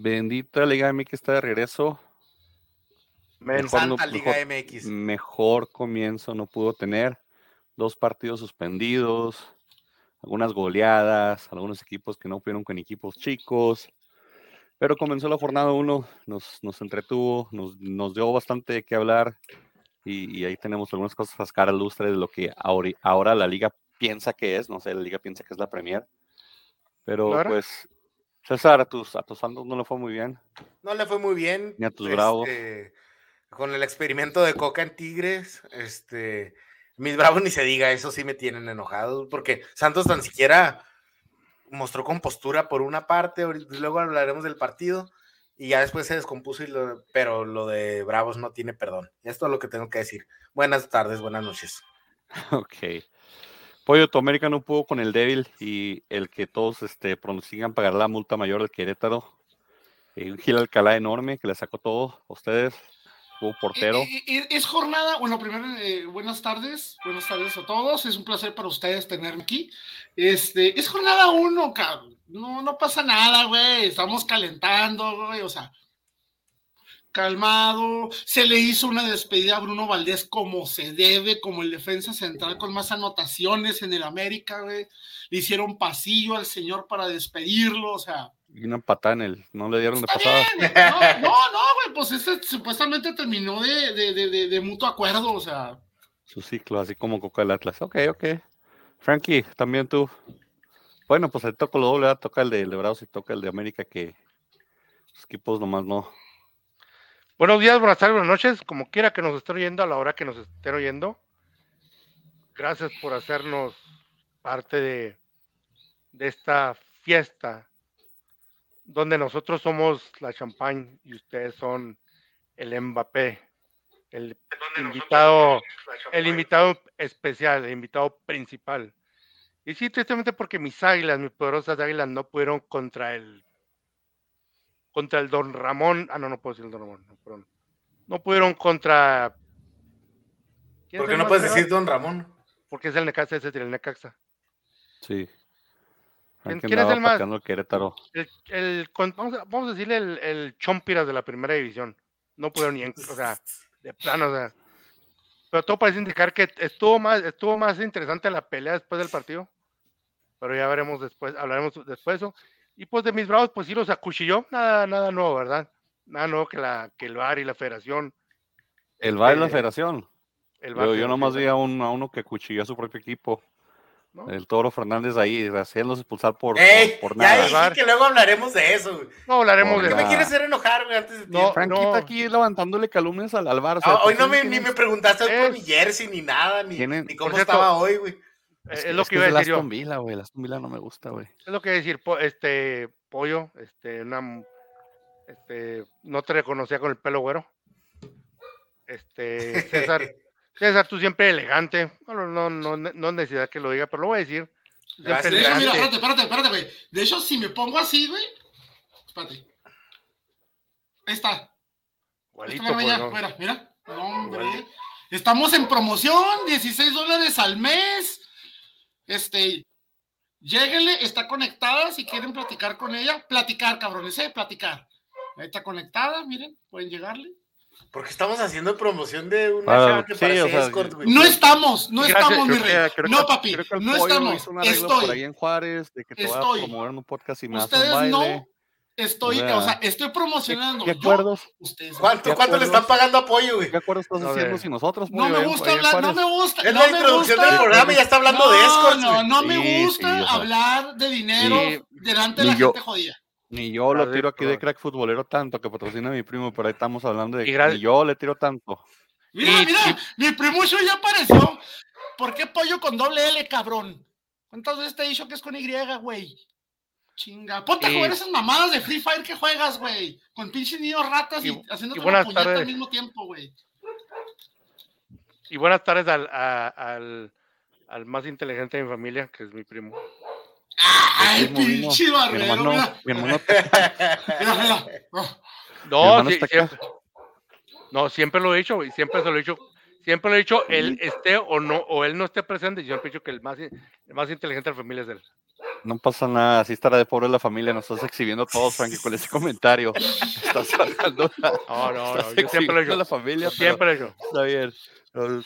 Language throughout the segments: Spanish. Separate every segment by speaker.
Speaker 1: Bendita Liga MX está de regreso.
Speaker 2: Mejor,
Speaker 3: Santa
Speaker 1: no-
Speaker 3: Liga
Speaker 1: mejor-
Speaker 3: MX.
Speaker 1: mejor comienzo no pudo tener. Dos partidos suspendidos, algunas goleadas, algunos equipos que no fueron con equipos chicos. Pero comenzó la jornada 1, nos, nos entretuvo, nos, nos dio bastante de qué hablar. Y, y ahí tenemos algunas cosas a sacar a lustre de lo que ahora, ahora la liga piensa que es. No sé, la liga piensa que es la Premier. Pero
Speaker 2: Claro.
Speaker 1: pues, César, a tus, a tus Santos no le fue muy bien.
Speaker 3: No le fue muy bien.
Speaker 1: Ni a tus Bravos.
Speaker 3: este, Con el experimento de Coca en Tigres, este, mis bravos ni se diga, eso sí me tienen enojado, porque Santos tan siquiera mostró compostura por una parte, luego hablaremos del partido, y ya después se descompuso, y lo- pero lo de Bravos no tiene perdón. Esto es lo que tengo que decir. Buenas tardes, buenas noches.
Speaker 1: Ok. Pollo, tu América no pudo con el débil y el que todos este, pronostican pagar la multa mayor del Querétaro. Eh, un Gil Alcalá enorme que le sacó todo a ustedes. Hubo portero.
Speaker 4: Es jornada, bueno, primero, eh, buenas tardes, buenas tardes a todos, es un placer para ustedes tenerme aquí. Este, es jornada uno, cabrón, no, no pasa nada, güey, estamos calentando, güey, o sea, calmado, se le hizo una despedida a Bruno Valdés como se debe, como el defensa central con más anotaciones en el América, güey, le hicieron pasillo al señor para despedirlo, o sea,
Speaker 1: Y una patada en el. No le dieron de pasada.
Speaker 4: bien, No, no, no, güey, pues este supuestamente terminó de, de, de, de- mutuo acuerdo, o sea,
Speaker 1: Su ciclo, así como Coca del Atlas. Ok, ok. Frankie, también tú. Bueno, pues el toco lo doble, toca el de Bravos y toca el de América, que los equipos nomás no.
Speaker 2: Buenos días, buenas tardes, buenas noches, como quiera que nos estén oyendo a la hora que nos estén oyendo. Gracias por hacernos parte de, de esta fiesta donde nosotros somos la champagne y ustedes son el Mbappé, el invitado, el invitado especial, el invitado principal. Y sí, tristemente porque mis águilas, mis poderosas águilas, no pudieron contra el contra el Don Ramón. Ah, no, no puedo decir el Don Ramón, no, perdón. No pudieron contra. ¿Quién
Speaker 3: ¿Por qué no puedes decir Don Ramón?
Speaker 2: Porque es el Necaxa, ese es el Necaxa.
Speaker 1: Sí.
Speaker 2: Quién es el más?
Speaker 1: Querétaro.
Speaker 2: El, vamos, a, vamos a decirle el, el Chompiras de la primera división. No pudieron ni, en- o sea, de plano, o sea. Pero todo parece indicar que estuvo más, estuvo más interesante la pelea después del partido. Pero ya veremos después, hablaremos después de eso. Y pues de mis bravos, pues sí los acuchilló. Nada, nada nuevo, ¿verdad? Nada nuevo que, la, que el VAR y la federación.
Speaker 1: El VAR es la
Speaker 2: Eh,
Speaker 1: federación.
Speaker 2: El
Speaker 1: Pero
Speaker 2: VAR
Speaker 1: yo
Speaker 2: sí,
Speaker 1: nomás vi a, un- a uno que cuchilló a su propio equipo.
Speaker 2: ¿no?
Speaker 1: El Toro Fernández ahí, haciéndose expulsar por,
Speaker 3: ¡Ey!
Speaker 1: por, por
Speaker 3: ya
Speaker 1: nada.
Speaker 3: que luego hablaremos de eso, güey.
Speaker 2: No hablaremos
Speaker 1: Por
Speaker 3: ¿Por
Speaker 2: de
Speaker 3: qué me quieres hacer enojar, güey, antes de
Speaker 2: No?
Speaker 1: Frankie
Speaker 2: no.
Speaker 1: está aquí levantándole calumnias al, al VAR. o sea,
Speaker 3: Ah, hoy no me, ni me preguntaste hoy por
Speaker 2: Es-
Speaker 3: mi jersey, ni nada, ni, ni cómo
Speaker 2: cierto,
Speaker 3: estaba hoy, güey.
Speaker 2: Es, lo que
Speaker 1: que
Speaker 2: iba a decir.
Speaker 1: Aston Villa, güey. Aston Villa no me gusta, güey.
Speaker 2: Es lo que iba a decir, po- este pollo, este, una, este, no te reconocía con el pelo güero. Este, César, César, tú siempre elegante. Bueno, no, no, no es necesidad que lo diga, pero lo voy a decir.
Speaker 4: De hecho, mira, espérate, espérate, espérate, güey. De hecho, si me pongo así, güey, espérate. Ahí está. Esta
Speaker 2: Igualito,
Speaker 4: mera
Speaker 2: pues,
Speaker 4: ya,
Speaker 2: ¿no?
Speaker 4: mira, mira. No, hombre.
Speaker 2: Igual.
Speaker 4: Estamos en promoción, 16 dólares al mes. Este, lléguenle, está conectada, si quieren platicar con ella, platicar, cabrones, eh, platicar. Ahí está conectada, miren, pueden llegarle.
Speaker 3: Porque estamos haciendo promoción de una
Speaker 1: Ah,
Speaker 3: chava que
Speaker 1: sí,
Speaker 3: parece
Speaker 1: o sea,
Speaker 3: escort, güey.
Speaker 4: No estamos, no
Speaker 2: Gracias,
Speaker 4: estamos, mi rey.
Speaker 2: que-
Speaker 4: No, papi,
Speaker 1: Creo que el
Speaker 4: no estamos.
Speaker 1: hizo un arreglo por ahí
Speaker 4: Estoy,
Speaker 1: en Juárez de que te voy a
Speaker 4: Estoy.
Speaker 1: promover un podcast y me haces un
Speaker 4: ustedes
Speaker 1: baile.
Speaker 4: no, estoy,
Speaker 1: O sea,
Speaker 4: estoy promocionando.
Speaker 1: ¿Qué
Speaker 4: Yo,
Speaker 1: acuerdos,
Speaker 4: ustedes.
Speaker 3: ¿Cuánto,
Speaker 1: ¿Qué
Speaker 3: cuánto le están pagando apoyo, güey?
Speaker 1: ¿Qué acuerdos estás haciendo sin nosotros?
Speaker 4: No me gusta hablar, no me gusta.
Speaker 3: Es
Speaker 4: no
Speaker 3: la introducción
Speaker 4: gusta-
Speaker 3: del programa y ya está hablando de escorts,
Speaker 4: No,
Speaker 3: güey.
Speaker 4: no me
Speaker 1: Sí,
Speaker 4: gusta
Speaker 1: sí,
Speaker 4: hablar de dinero
Speaker 2: sí,
Speaker 4: delante de la
Speaker 1: yo.
Speaker 4: gente jodida.
Speaker 1: Ni yo lo tiro aquí de crack futbolero tanto que patrocina a mi primo, pero ahí estamos hablando de que ni yo le tiro tanto.
Speaker 4: Mira,
Speaker 2: Y-
Speaker 4: mira, mi primo ya apareció. ¿Por qué pollo con doble L, cabrón? ¿Cuántas veces te he dicho que es con Y, güey? Chinga. Ponte a jugar esas mamadas de Free Fire que juegas, güey. Con pinches niños ratas y,
Speaker 2: Y-
Speaker 4: haciéndote
Speaker 2: y
Speaker 4: una
Speaker 2: buenas
Speaker 4: puñeta
Speaker 2: tardes.
Speaker 4: al mismo tiempo, güey.
Speaker 2: Y buenas tardes al, a- al, al más inteligente de mi familia, que es mi primo.
Speaker 4: Ay,
Speaker 1: primo vino.
Speaker 4: pinche
Speaker 1: Mi
Speaker 4: barbero,
Speaker 1: hermano,
Speaker 4: mira.
Speaker 1: mi hermano
Speaker 4: Mira, mira.
Speaker 1: Mi
Speaker 2: No, sí, siempre, no, siempre lo he dicho, y siempre se lo he dicho, siempre lo he dicho, él esté o no, o él no esté presente, yo he dicho que el más, el más inteligente de la familia es él.
Speaker 1: No pasa nada, así estará de pobre la familia, nos estás exhibiendo a todos, Frankie, con ese comentario. Estás sacando la,
Speaker 2: No, no, no. Yo siempre lo
Speaker 1: la familia,
Speaker 2: Yo siempre lo
Speaker 1: está bien.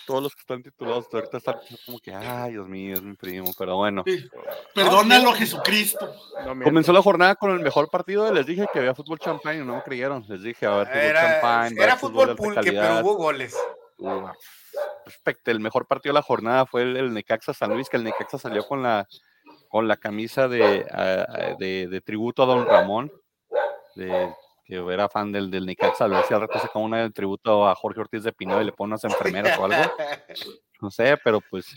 Speaker 1: Todos los que están titulados ahorita están como que, ay, Dios mío, es mi primo, pero bueno.
Speaker 4: Sí. Perdónalo, Jesucristo.
Speaker 2: No.
Speaker 1: Comenzó la jornada con el mejor partido, les dije que había fútbol champán y no me creyeron. Les dije, a ver, fútbol
Speaker 3: Era,
Speaker 1: a
Speaker 3: era fútbol
Speaker 1: de alta
Speaker 3: pulque, pero hubo goles.
Speaker 1: Uh, Respecto, el mejor partido de la jornada fue el, el Necaxa San Luis, que el Necaxa salió con la con la camisa de, ah, ah, de, de tributo a Don Ramón, de, que era fan del, del Necaxa, a ver si al rato saca una tributo a Jorge Ortiz de Pinó y le pone unas enfermeras o algo, no sé, pero pues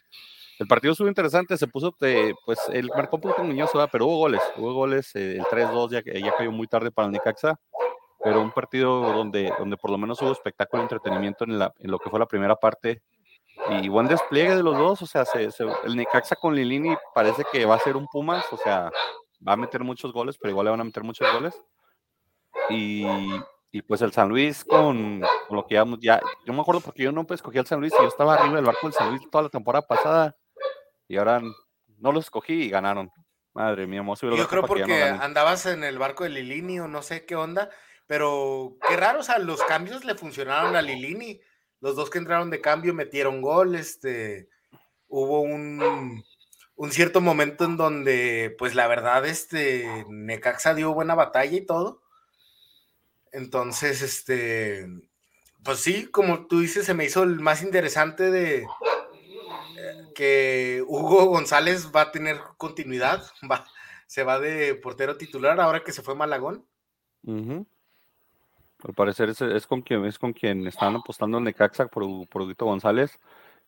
Speaker 1: el partido estuvo interesante, se puso, de, pues el marcó un poquito ¿verdad? pero hubo goles, hubo goles, eh, el 3-2 ya, ya cayó muy tarde para el Necaxa, pero un partido donde, donde por lo menos hubo espectáculo y entretenimiento en, la, en lo que fue la primera parte y buen despliegue de los dos, o sea, se- se- el Necaxa con Lilini parece que va a ser un Pumas, o sea, va a meter muchos goles, pero igual le van a meter muchos goles. Y, y pues el San Luis con, con lo que ya, ya, yo me acuerdo porque yo no pues, escogí al San Luis y yo estaba arriba del barco del San Luis toda la temporada pasada y ahora no los escogí y ganaron. Madre mía, el
Speaker 3: Yo creo
Speaker 1: no
Speaker 3: porque
Speaker 1: ganen.
Speaker 3: andabas en el barco de Lilini o no sé qué onda, pero qué raro, o sea, los cambios le funcionaron a Lilini. Los dos que entraron de cambio metieron gol, este, hubo un, un cierto momento en donde, pues la verdad, este, Necaxa dio buena batalla y todo. Entonces, este, pues sí, como tú dices, se me hizo el más interesante de eh, que Hugo González va a tener continuidad, va, se va de portero titular ahora que se fue Malagón.
Speaker 1: Ujú. Al parecer es, es con quien es con quien están apostando el Necaxa por, por Huguito González.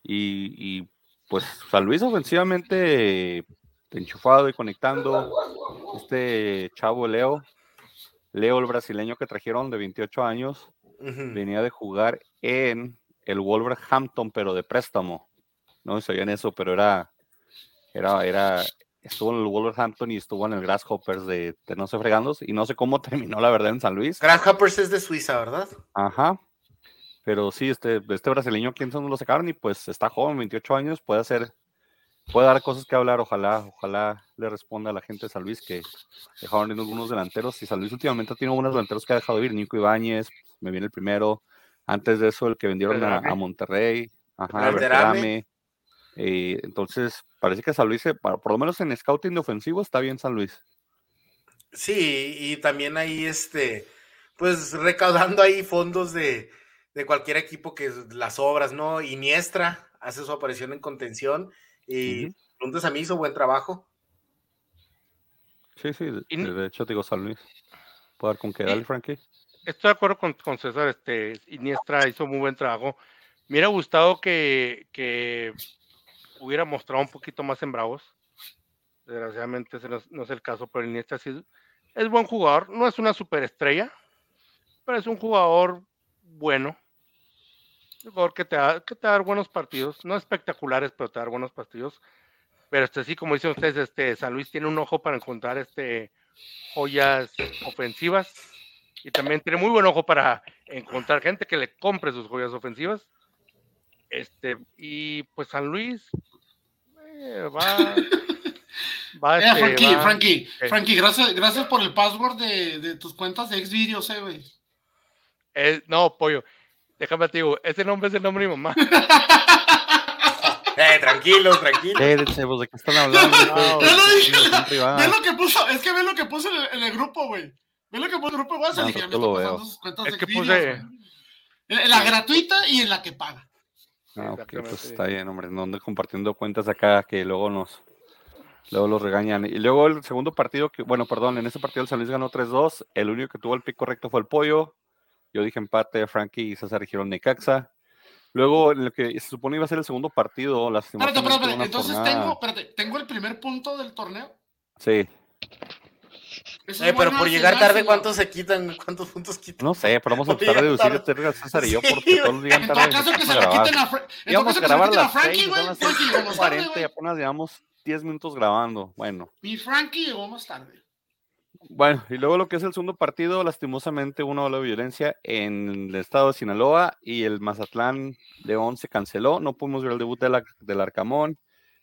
Speaker 1: Y, y, pues San Luis ofensivamente enchufado y conectando. Este chavo Leo, Leo el brasileño que trajeron de 28 años, venía de jugar en el Wolverhampton, pero de préstamo. No sé sabían eso, pero era, era, era, estuvo en el Wolverhampton y estuvo en el Grasshoppers de, de no sé fregandos y no sé cómo terminó la verdad en San Luis.
Speaker 3: Grasshoppers es de Suiza, ¿verdad?
Speaker 1: Ajá. Pero sí, este, este brasileño, ¿quién son? Lo sacaron y pues está joven, 28 años, puede hacer, puede dar cosas que hablar. Ojalá, ojalá le responda a la gente de San Luis que dejaron ir algunos delanteros. Y San Luis últimamente tenido unos delanteros que ha dejado ir. Nico Ibáñez, me viene el primero. Antes de eso, el que vendieron a, Monterrey. Ajá,
Speaker 3: Berterame.
Speaker 1: Eh, entonces, parece que San Luis, por lo menos en scouting de ofensivo, está bien San Luis.
Speaker 3: Sí, y también ahí, este, pues recaudando ahí fondos de, de cualquier equipo que las obras, ¿no? Iniestra hace su aparición en contención y
Speaker 1: Ujú.
Speaker 3: preguntas a mí hizo buen trabajo.
Speaker 1: Sí, sí, de, de hecho, digo San Luis. ¿Puedo dar con qué?
Speaker 2: Y-
Speaker 1: Dale, Frankie.
Speaker 2: Estoy de acuerdo con, con César, este, Iniestra hizo muy buen trabajo. Me hubiera gustado que, que hubiera mostrado un poquito más en Bravos. Desgraciadamente ese no es, el caso, pero Iniestra sí es, buen jugador. No es una superestrella, pero es un jugador bueno. Un jugador que te, da, que te va a dar buenos partidos. No espectaculares, pero te va a dar buenos partidos. Pero este sí, como dicen ustedes, este San Luis tiene un ojo para encontrar este joyas ofensivas y también tiene muy buen ojo para encontrar gente que le compre sus joyas ofensivas. Este, y pues San Luis eh, va, va,
Speaker 4: Eh,
Speaker 2: este,
Speaker 4: Frankie,
Speaker 2: va-
Speaker 4: Frankie,
Speaker 2: eh.
Speaker 4: Frankie, gracias, gracias por el password de, de tus cuentas de Xvideos, eh, güey.
Speaker 2: eh, no, pollo, déjame te digo, ese nombre es el nombre de mi mamá.
Speaker 3: Eh, tranquilo, tranquilo.
Speaker 1: Quédense, pues, ¿de qué están hablando?
Speaker 2: No,
Speaker 4: ya lo dije. Ve lo que puso, es que ve lo que puso en el, en el grupo, güey. Ve lo que puso en el grupo de WhatsApp.
Speaker 1: No,
Speaker 4: dije,
Speaker 1: no
Speaker 4: me
Speaker 1: lo veo.
Speaker 4: sus cuentas
Speaker 2: Es
Speaker 4: de
Speaker 2: que
Speaker 4: Xvideos,
Speaker 2: puse-
Speaker 4: en la gratuita y en la que paga.
Speaker 1: Ah, ok, pues está bien, hombre, no ande compartiendo cuentas acá que luego nos, luego los regañan. Y luego el segundo partido, que, bueno, perdón, en ese partido el San Luis ganó 3-2, el único que tuvo el pick correcto fue el Pollo, yo dije empate, Frankie y César dijeron Necaxa. Luego, en lo que se supone iba a ser el segundo partido, las
Speaker 4: Espérate, espérate. Entonces tengo, espérate, tengo el primer punto del torneo.
Speaker 1: Sí,
Speaker 3: Eh, pero por llegar tarde. ¿cuántos se quitan? ¿Cuántos puntos quitan?
Speaker 1: no sé, pero vamos a a
Speaker 3: llegar
Speaker 1: deducir
Speaker 3: tarde.
Speaker 1: entre César y yo porque todos llegan
Speaker 4: En todo
Speaker 1: tarde.
Speaker 4: caso que se
Speaker 1: a
Speaker 4: la
Speaker 1: grabar.
Speaker 4: quiten a, Fra- en todo
Speaker 1: Íbamos
Speaker 4: caso
Speaker 1: a
Speaker 4: que se la
Speaker 1: grabar a
Speaker 4: quiten a
Speaker 1: las 6,
Speaker 4: Frankie,
Speaker 1: son
Speaker 4: güey.
Speaker 1: las
Speaker 4: Frankie llegó más tarde,
Speaker 1: 6:40 y
Speaker 4: güey.
Speaker 1: apenas llevamos 10 minutos grabando. Bueno,
Speaker 4: Mi Frankie llegó más tarde.
Speaker 1: Bueno, y luego lo que es el segundo partido, lastimosamente una ola de violencia en el estado de Sinaloa y el Mazatlán León se canceló. No pudimos ver el debut de la- del Arcamón.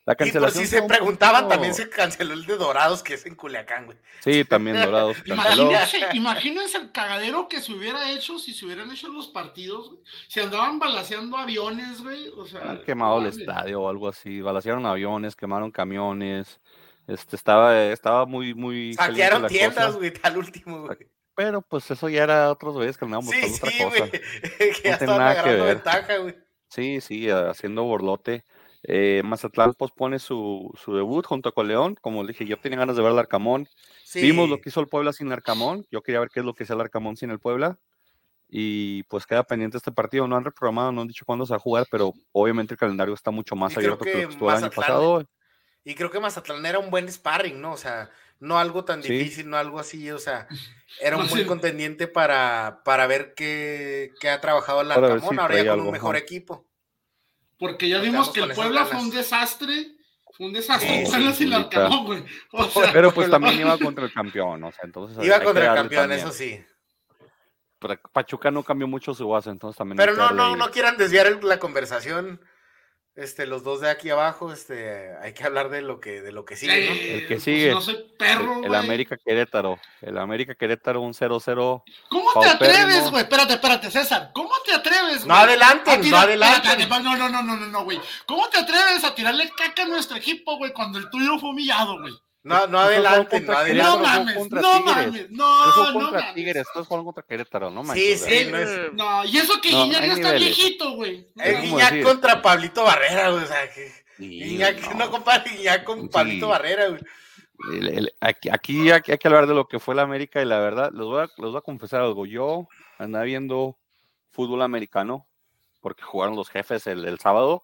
Speaker 1: La
Speaker 3: Y por
Speaker 1: cancelación
Speaker 3: si se preguntaban, también se canceló el de Dorados, que es en Culiacán, güey.
Speaker 1: Sí, también Dorados.
Speaker 4: Imagínense, imagínense el cagadero que se hubiera hecho si se hubieran hecho los partidos, güey. Se andaban balaseando aviones, güey. O sea,
Speaker 1: Han quemado el estadio o algo así, balacearon aviones, quemaron camiones. Este estaba, estaba muy, muy.
Speaker 3: Saquearon
Speaker 1: la
Speaker 3: tiendas,
Speaker 1: cosa,
Speaker 3: güey, al último, güey.
Speaker 1: Pero pues eso ya era otros güeyes que andaban
Speaker 3: Sí, sí,
Speaker 1: otra
Speaker 3: güey.
Speaker 1: cosa.
Speaker 3: que
Speaker 1: No
Speaker 3: ya
Speaker 1: tiene
Speaker 3: estaban
Speaker 1: nada que
Speaker 3: agarrando
Speaker 1: ver.
Speaker 3: ventaja, güey.
Speaker 1: Sí, sí, haciendo borlote. Eh, Mazatlán pospone su, su debut junto con León. Como le dije, yo tenía ganas de ver al Arcamón.
Speaker 3: Sí.
Speaker 1: Vimos lo que hizo el Puebla sin Arcamón. Yo quería ver qué es lo que hacía el Arcamón sin el Puebla. Y pues queda pendiente este partido. No han reprogramado, no han dicho cuándo se va a jugar, pero obviamente el calendario está mucho más
Speaker 3: Y
Speaker 1: abierto que,
Speaker 3: que
Speaker 1: lo que estuvo el año pasado.
Speaker 3: Y creo que Mazatlán era un buen sparring, ¿no? O sea, no algo tan
Speaker 1: Sí.
Speaker 3: difícil, no algo así, o sea, era un
Speaker 4: No,
Speaker 3: buen
Speaker 4: sí.
Speaker 3: contendiente para, para ver qué, qué ha trabajado el Arcamón,
Speaker 1: si
Speaker 3: ahora ya con
Speaker 1: algo,
Speaker 3: un mejor
Speaker 1: ajá.
Speaker 3: equipo.
Speaker 4: Porque ya vimos que el Puebla fue un desastre. Fue un desastre.
Speaker 3: Sí,
Speaker 4: Puebla
Speaker 1: sí,
Speaker 4: sin
Speaker 1: ahorita.
Speaker 4: Arcamón, güey. O sea,
Speaker 1: Pero pues también iba contra el campeón, o sea, entonces
Speaker 3: Iba contra el campeón,
Speaker 1: también.
Speaker 3: eso sí.
Speaker 1: Pero Pachuca no cambió mucho su base, entonces también.
Speaker 3: Pero no, no, no quieran desviar el- la conversación. Este, los dos de aquí abajo, este, hay que hablar de lo que, de lo que sigue, ¿no?
Speaker 4: eh,
Speaker 1: El que
Speaker 4: pues,
Speaker 1: sigue.
Speaker 4: no soy perro,
Speaker 1: El. América Querétaro. El América Querétaro, un 0-0.
Speaker 4: ¿Cómo te atreves, güey? Espérate, espérate, César. ¿Cómo te atreves,
Speaker 3: No
Speaker 4: güey?
Speaker 3: no
Speaker 4: tirar-
Speaker 3: adelanten.
Speaker 4: espérate, No, no, no, no, no, no, güey. ¿Cómo te atreves a tirarle caca a nuestro equipo, güey, cuando el tuyo fue humillado, güey?
Speaker 3: No, no adelanten, no
Speaker 1: contra
Speaker 4: No mames, no
Speaker 1: Tigres.
Speaker 4: mames, no, no
Speaker 1: contra
Speaker 4: mames.
Speaker 1: Tigres, estos jugaron contra Querétaro, no
Speaker 3: Sí,
Speaker 1: manches.
Speaker 3: sí,
Speaker 1: ¿verdad?
Speaker 3: no es.
Speaker 4: No, y eso que
Speaker 1: No,
Speaker 4: Guiñac ya está
Speaker 1: niveles.
Speaker 4: viejito, güey. No
Speaker 3: Es
Speaker 1: ¿cómo
Speaker 3: Guiñac
Speaker 1: decir?
Speaker 3: contra Pablito Barrera, güey. O sea, que
Speaker 1: Sí,
Speaker 3: Guiñac, no, compare Guiñac con
Speaker 1: Sí.
Speaker 3: Pablito Barrera, güey.
Speaker 1: El- el- aquí, aquí hay, que- hay que hablar de lo que fue la América y la verdad, les voy, a, les voy a confesar algo. Yo andaba viendo fútbol americano porque jugaron los jefes el, el sábado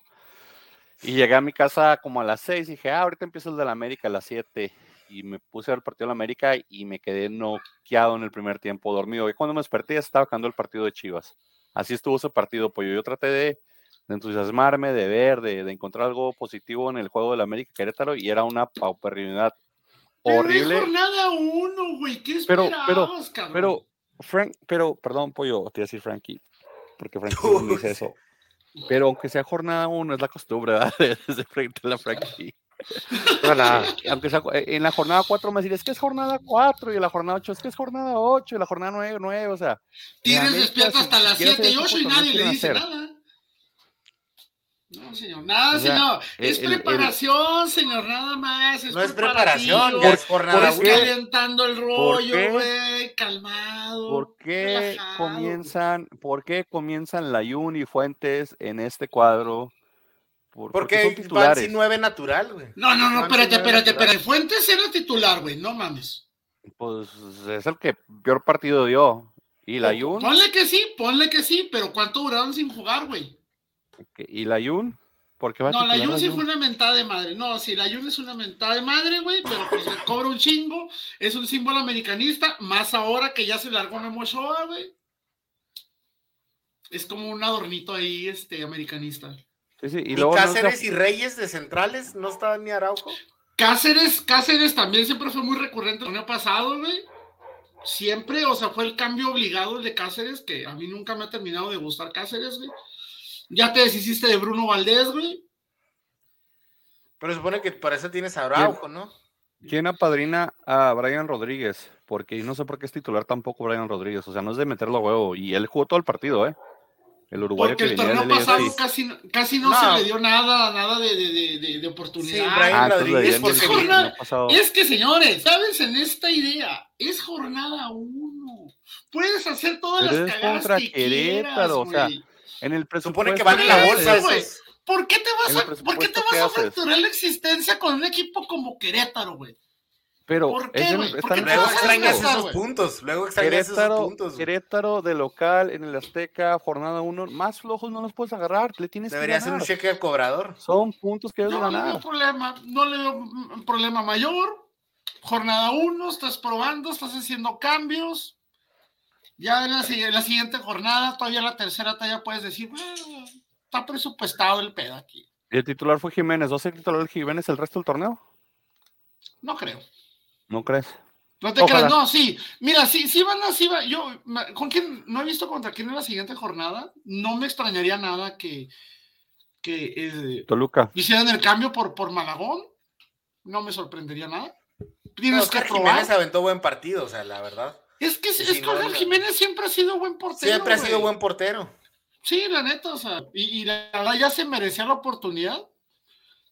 Speaker 1: y llegué a mi casa como a las 6 y dije, ah, ahorita empieza el de la América a las 7 y me puse a ver el partido de la América y me quedé noqueado en el primer tiempo, dormido. Y cuando me desperté ya estaba acabando el partido de Chivas. Así estuvo ese partido, pues yo traté de, de entusiasmarme, de ver, de, de encontrar algo positivo en el juego de la América Querétaro y era una paupernidad
Speaker 4: Pero
Speaker 1: horrible.
Speaker 4: es jornada uno, güey. ¿Qué
Speaker 1: Pero- pero-
Speaker 4: cabrón?
Speaker 1: Pero, Frank, pero, perdón, pollo, te iba a decir Frankie, porque Frankie no dice eso. Pero aunque sea jornada uno, es la costumbre, ¿verdad? Desde frente a la Frankie.
Speaker 2: No, nada.
Speaker 1: Aunque sea en la jornada 4 me decís, es que es jornada 4, y en la jornada 8 es que es jornada 8, y la jornada 9, 9, o sea.
Speaker 4: Despierta
Speaker 1: si
Speaker 4: hasta las
Speaker 1: quiere
Speaker 4: 7 y
Speaker 1: hacer
Speaker 4: 8 y nadie le dice
Speaker 1: hacer.
Speaker 4: nada. No, señor, nada,
Speaker 1: O sea,
Speaker 4: señor. Es
Speaker 1: el- el-
Speaker 4: preparación, señor, nada más. Es
Speaker 3: No es preparación, ya es
Speaker 1: ¿Por qué?
Speaker 4: calentando el rollo, güey, calmado.
Speaker 1: ¿Por qué
Speaker 4: relajado.
Speaker 1: comienzan, por qué comienzan Layun y Fuentes en este cuadro? Por-
Speaker 3: Porque
Speaker 1: titulares.
Speaker 3: sin nueve natural, güey.
Speaker 4: No, no, no, espérate, espérate, espérate. Fuentes era titular, güey, no mames.
Speaker 1: Pues es el que peor partido dio. Y Layun,
Speaker 4: Ponle que sí, ponle que sí, pero ¿cuánto duraron sin jugar, güey?
Speaker 1: Y Layun, ¿por qué va a
Speaker 4: No, la Jun sí fue una mentada de madre. No, sí, la Jun es una mentada de madre, güey, pero pues le cobra un chingo. Es un símbolo americanista, más ahora que ya se largó Memo Ochoa, güey. Es como un adornito ahí, este, americanista.
Speaker 1: Sí, sí, y
Speaker 3: Y,
Speaker 1: luego no se-
Speaker 3: Cáceres y Reyes de centrales, ¿no estaba ni Araujo?
Speaker 4: Cáceres, Cáceres también siempre fue muy recurrente el año pasado, güey. Siempre, o sea, fue el cambio obligado el de Cáceres, que a mí nunca me ha terminado de gustar Cáceres, güey. Ya te deshiciste de Bruno Valdés, güey.
Speaker 3: Pero supone que para eso tienes a Araujo, ¿no?
Speaker 1: ¿Quién apadrina a Brian Rodríguez? Porque no sé por qué es titular tampoco Brian Rodríguez. O sea, no es de meterlo a huevo. Y él jugó todo el partido, ¿eh? El uruguayo
Speaker 4: Porque
Speaker 1: que
Speaker 4: el torneo pasado casi, casi no,
Speaker 3: No.
Speaker 4: se le dio nada, nada de, de, de, de- de oportunidad.
Speaker 3: Sí, Brian
Speaker 1: Ah,
Speaker 3: Rodríguez,
Speaker 1: del
Speaker 4: jornada-. Es que, señores, ¿sabes en esta idea? Es jornada uno. Puedes hacer todas
Speaker 1: Pero
Speaker 4: las
Speaker 1: es
Speaker 4: cagadas que quieras,
Speaker 1: Querétaro, o sea,
Speaker 4: güey.
Speaker 1: En el presupuesto.
Speaker 3: Supone que van en la bolsa
Speaker 4: güey. ¿Por qué te vas a, ¿por qué te
Speaker 1: presupuesto, ¿qué
Speaker 4: vas a
Speaker 1: haces?
Speaker 4: fracturar la existencia con un equipo como Querétaro, güey?
Speaker 1: Pero
Speaker 4: ¿Por qué,
Speaker 3: Luego extrañas esos puntos, luego extrañas esos
Speaker 1: Querétaro,
Speaker 3: puntos.
Speaker 1: Querétaro de local en el Azteca, jornada 1, más flojos no los puedes agarrar, le tienes
Speaker 3: Debería
Speaker 1: que
Speaker 3: ser un
Speaker 1: ganar.
Speaker 3: cheque al cobrador.
Speaker 1: Son puntos que debes
Speaker 4: No le veo
Speaker 1: ganar.
Speaker 4: problema, no le veo un problema mayor. Jornada uno, estás probando, estás haciendo cambios. Ya en la, si- en la siguiente jornada, todavía la tercera talla puedes decir, "Bueno, está presupuestado el pedo aquí.
Speaker 1: Y el titular fue Jiménez. ¿Va a ser titular Jiménez el resto del torneo?
Speaker 4: No creo.
Speaker 1: ¿No crees?
Speaker 4: No te
Speaker 1: Ojalá.
Speaker 4: creas, no, sí. Mira, sí, sí van así, va. Yo, ¿con quién? No he visto contra quién en la siguiente jornada. No me extrañaría nada que, que eh,
Speaker 1: Toluca.
Speaker 4: hicieran el cambio por, por Malagón. No me sorprendería nada. Tienes que probar.
Speaker 3: Jiménez aventó buen partido, o sea, la verdad.
Speaker 4: Es que, es
Speaker 3: no, no.
Speaker 4: Jiménez siempre ha sido buen portero.
Speaker 3: Siempre ha sido
Speaker 4: güey.
Speaker 3: buen portero.
Speaker 4: Sí, la neta, o sea, y, y la verdad ya se merecía la oportunidad.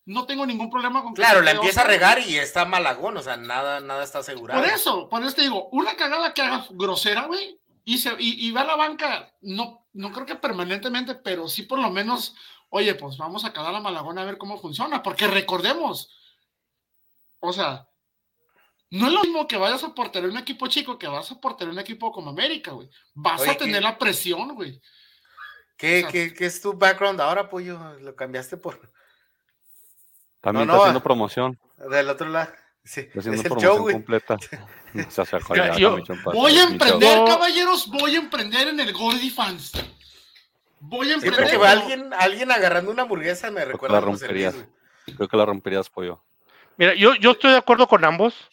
Speaker 4: No tengo ningún problema con que
Speaker 3: Claro, la empieza a regar y está Malagón, o sea, nada, nada está asegurado.
Speaker 4: Por eso, por eso te digo, una cagada que haga grosera, güey, y, se, y, y va a la banca, no, no creo que permanentemente, pero sí por lo menos, oye, pues vamos a cagar a Malagón a ver cómo funciona, porque recordemos, o sea, no es lo mismo que vayas a portear un equipo chico que vas a portear un equipo como América, güey. Vas
Speaker 3: Oye,
Speaker 4: a tener
Speaker 3: ¿qué?
Speaker 4: la presión, güey.
Speaker 3: ¿Qué,
Speaker 4: o sea,
Speaker 3: qué- qué es tu background ahora, pollo? Lo cambiaste por
Speaker 1: También
Speaker 3: No,
Speaker 1: está
Speaker 3: no,
Speaker 1: haciendo promoción.
Speaker 3: del otro lado. Sí,
Speaker 1: Está haciendo promoción
Speaker 3: show,
Speaker 1: completa. Se hace acá, ya,
Speaker 2: yo-
Speaker 4: Voy a emprender,
Speaker 1: show.
Speaker 4: caballeros, voy a emprender en el Gordy Fans. Voy a emprender.
Speaker 3: Siempre que veo a alguien, alguien agarrando una hamburguesa me recuerda
Speaker 1: la romperías. Creo que la romperías, pollo.
Speaker 2: Mira, yo, yo estoy de acuerdo con ambos.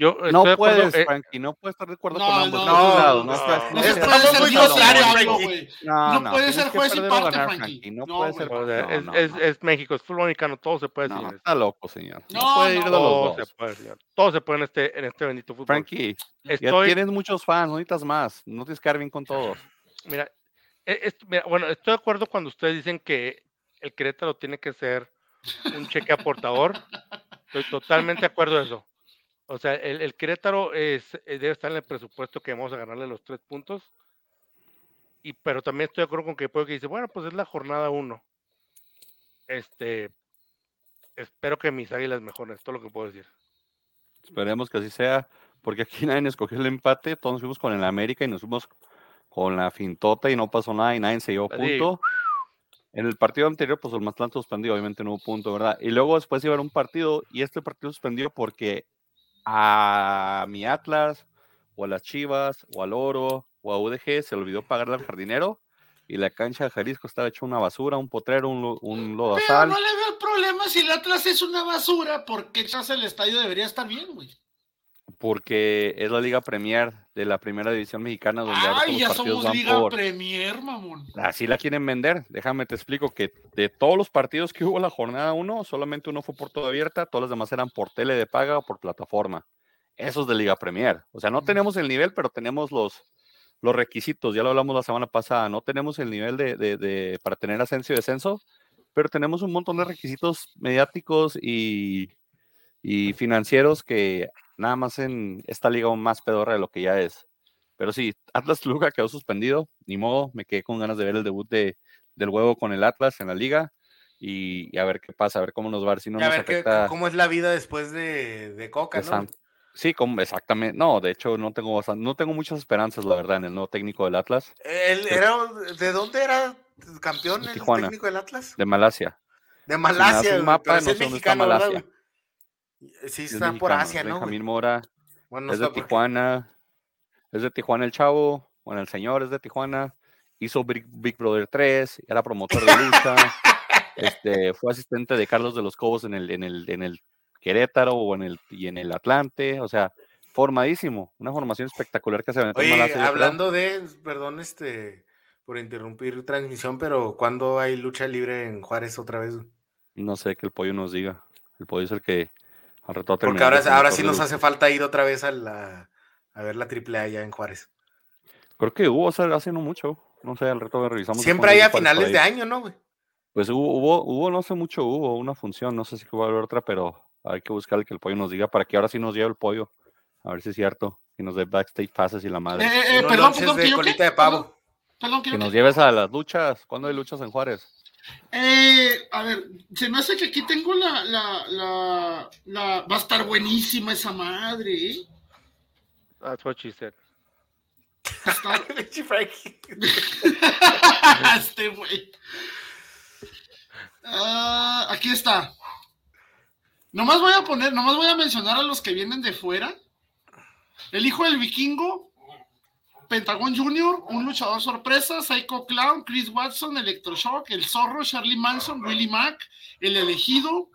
Speaker 2: Yo estoy
Speaker 1: No
Speaker 2: de acuerdo,
Speaker 1: puedes,
Speaker 2: eh,
Speaker 1: Frankie, no puedes estar de acuerdo
Speaker 4: No,
Speaker 1: con ambos.
Speaker 4: no,
Speaker 1: no,
Speaker 3: no,
Speaker 1: no,
Speaker 2: no,
Speaker 1: estás-
Speaker 2: no
Speaker 4: No se
Speaker 1: estás-
Speaker 4: puede ser
Speaker 3: muy Frankie.
Speaker 4: güey.
Speaker 1: No,
Speaker 4: No
Speaker 1: no,
Speaker 4: puede ser juez y parte,
Speaker 1: ganar,
Speaker 4: Frankie.
Speaker 1: No,
Speaker 4: No,
Speaker 1: puede
Speaker 4: güey.
Speaker 1: ser.
Speaker 2: o sea,
Speaker 1: no,
Speaker 2: es,
Speaker 1: no,
Speaker 2: es-
Speaker 1: no.
Speaker 2: es México, es fútbol mexicano, todo se puede,
Speaker 1: No,
Speaker 2: señores.
Speaker 1: está loco, señor. No,
Speaker 4: No,
Speaker 1: puede ir
Speaker 4: no.
Speaker 1: de los
Speaker 2: Todo
Speaker 1: dos.
Speaker 2: se puede, señor. Todo se puede en este, en este bendito fútbol.
Speaker 1: Frankie, ya tienes muchos fans, no necesitas más. No tienes que bien con todos.
Speaker 2: mira, e- es- mira, bueno, estoy de acuerdo cuando ustedes dicen que el Querétaro tiene que ser un cheque aportador. Estoy totalmente de acuerdo en eso. O sea, el, el Querétaro es, eh, debe estar en el presupuesto que vamos a ganarle los tres puntos. Y, pero también estoy de acuerdo con que puede que dice, bueno, pues es la jornada uno. Este, espero que mis águilas mejoren, es todo lo que puedo decir.
Speaker 1: Esperemos que así sea, porque aquí nadie escogió el empate. Todos nos fuimos con el América y nos fuimos con la fintota y no pasó nada y nadie se llevó punto. En el partido anterior, pues el Mazatlán suspendió, obviamente no hubo punto, ¿verdad? Y luego después iba a haber un partido y este partido suspendió porque a mi Atlas o a las Chivas o al Oro o a UDG se le olvidó pagarle al jardinero y la cancha de Jalisco estaba hecha una basura, un potrero, un, un
Speaker 4: Pero
Speaker 1: lodazal.
Speaker 4: no le veo el problema si el Atlas es una basura, porque quizás el estadio debería estar bien, güey.
Speaker 1: Porque es la Liga Premier de la Primera División Mexicana donde
Speaker 4: Ay, ya somos Liga
Speaker 1: por
Speaker 4: Premier, mamón.
Speaker 1: así la quieren vender. Déjame te explico que de todos los partidos que hubo la jornada 1, solamente uno fue por todo abierta, todos los demás eran por tele de paga o por plataforma. Eso es de Liga Premier. O sea, no tenemos el nivel, pero tenemos los los requisitos, ya lo hablamos la semana pasada, no tenemos el nivel de, de- de- para tener ascenso y descenso, pero tenemos un montón de requisitos mediáticos y, y financieros que nada más en esta liga aún más pedorra de lo que ya es. Pero sí, Atlas Toluca quedó suspendido, ni modo, me quedé con ganas de ver el debut de, del huevo con el Atlas en la liga y, y a ver qué pasa, a ver cómo nos va, a ver si no
Speaker 3: Y a
Speaker 1: nos
Speaker 3: ver qué-
Speaker 1: afecta
Speaker 3: cómo es la vida después de, de Coca,
Speaker 1: de
Speaker 3: ¿no?
Speaker 1: San- Sí, como, exactamente. No, de hecho no tengo bastan- no tengo muchas esperanzas, la verdad, en el nuevo técnico del Atlas,
Speaker 3: Él era, ¿De dónde era campeón
Speaker 1: De
Speaker 3: el
Speaker 1: Tijuana.
Speaker 3: técnico del Atlas?
Speaker 1: de Malasia.
Speaker 3: De
Speaker 1: me das
Speaker 3: Malasia,
Speaker 1: un
Speaker 3: güey,
Speaker 1: mapa, no sé dónde está
Speaker 3: mexicano, ¿verdad,
Speaker 1: Malasia.
Speaker 3: Sí,
Speaker 1: Es
Speaker 3: está por
Speaker 1: mexicano,
Speaker 3: Asia, ¿no?
Speaker 1: Benjamín? Mora,
Speaker 3: Bueno, no
Speaker 1: es de
Speaker 3: porque-
Speaker 1: Tijuana, es de Tijuana el chavo, bueno, el señor es de Tijuana, hizo Big, Big Brother 3, era promotor de lucha, este, fue asistente de Carlos de los Cobos en el, en el, en el Querétaro o en el, y en el Atlante, o sea, formadísimo, una formación espectacular que se aventó en
Speaker 3: Oye,
Speaker 1: Malasia,
Speaker 3: hablando de, perdón, este, por interrumpir transmisión, pero ¿cuándo hay lucha libre en Juárez otra vez?
Speaker 1: No sé que el pollo nos diga. El pollo es el que al rato
Speaker 3: Porque ahora, ahora sí nos hace falta ir otra vez a la a ver la triple A allá en Juárez.
Speaker 1: Creo que hubo hace, hace no mucho. No sé, al rato revisamos.
Speaker 3: Siempre hay a finales de año, ¿no, güey?
Speaker 1: Pues hubo, hubo, hubo, no sé mucho, hubo una función, no sé si va a haber otra, pero hay que buscar que el pollo nos diga para que ahora sí nos lleve el pollo. A ver si es cierto. Que nos dé backstage passes y la
Speaker 4: Eh,
Speaker 1: madre.
Speaker 4: eh, eh,
Speaker 3: Unos
Speaker 4: perdón,
Speaker 3: lonches
Speaker 4: perdón,
Speaker 3: de
Speaker 4: que yo
Speaker 3: colita
Speaker 4: qué?
Speaker 3: de pavo.
Speaker 4: Perdón, Perdón, que
Speaker 1: nos lleves a las luchas. ¿Cuándo hay luchas en Juárez?
Speaker 4: Eh, a ver, se me hace que aquí tengo la, la, la, la- va a estar buenísima esa madre, ¿eh?
Speaker 2: That's what she said.
Speaker 4: Estar- este güey. Ah, aquí está. Nomás voy a poner, nomás voy a mencionar a los que vienen de fuera. El hijo del vikingo, Pentagon Jr., un luchador sorpresa, Psycho Clown, Chris Watson, Electroshock, El Zorro, Charlie Manson, Willie Mack, El Elegido,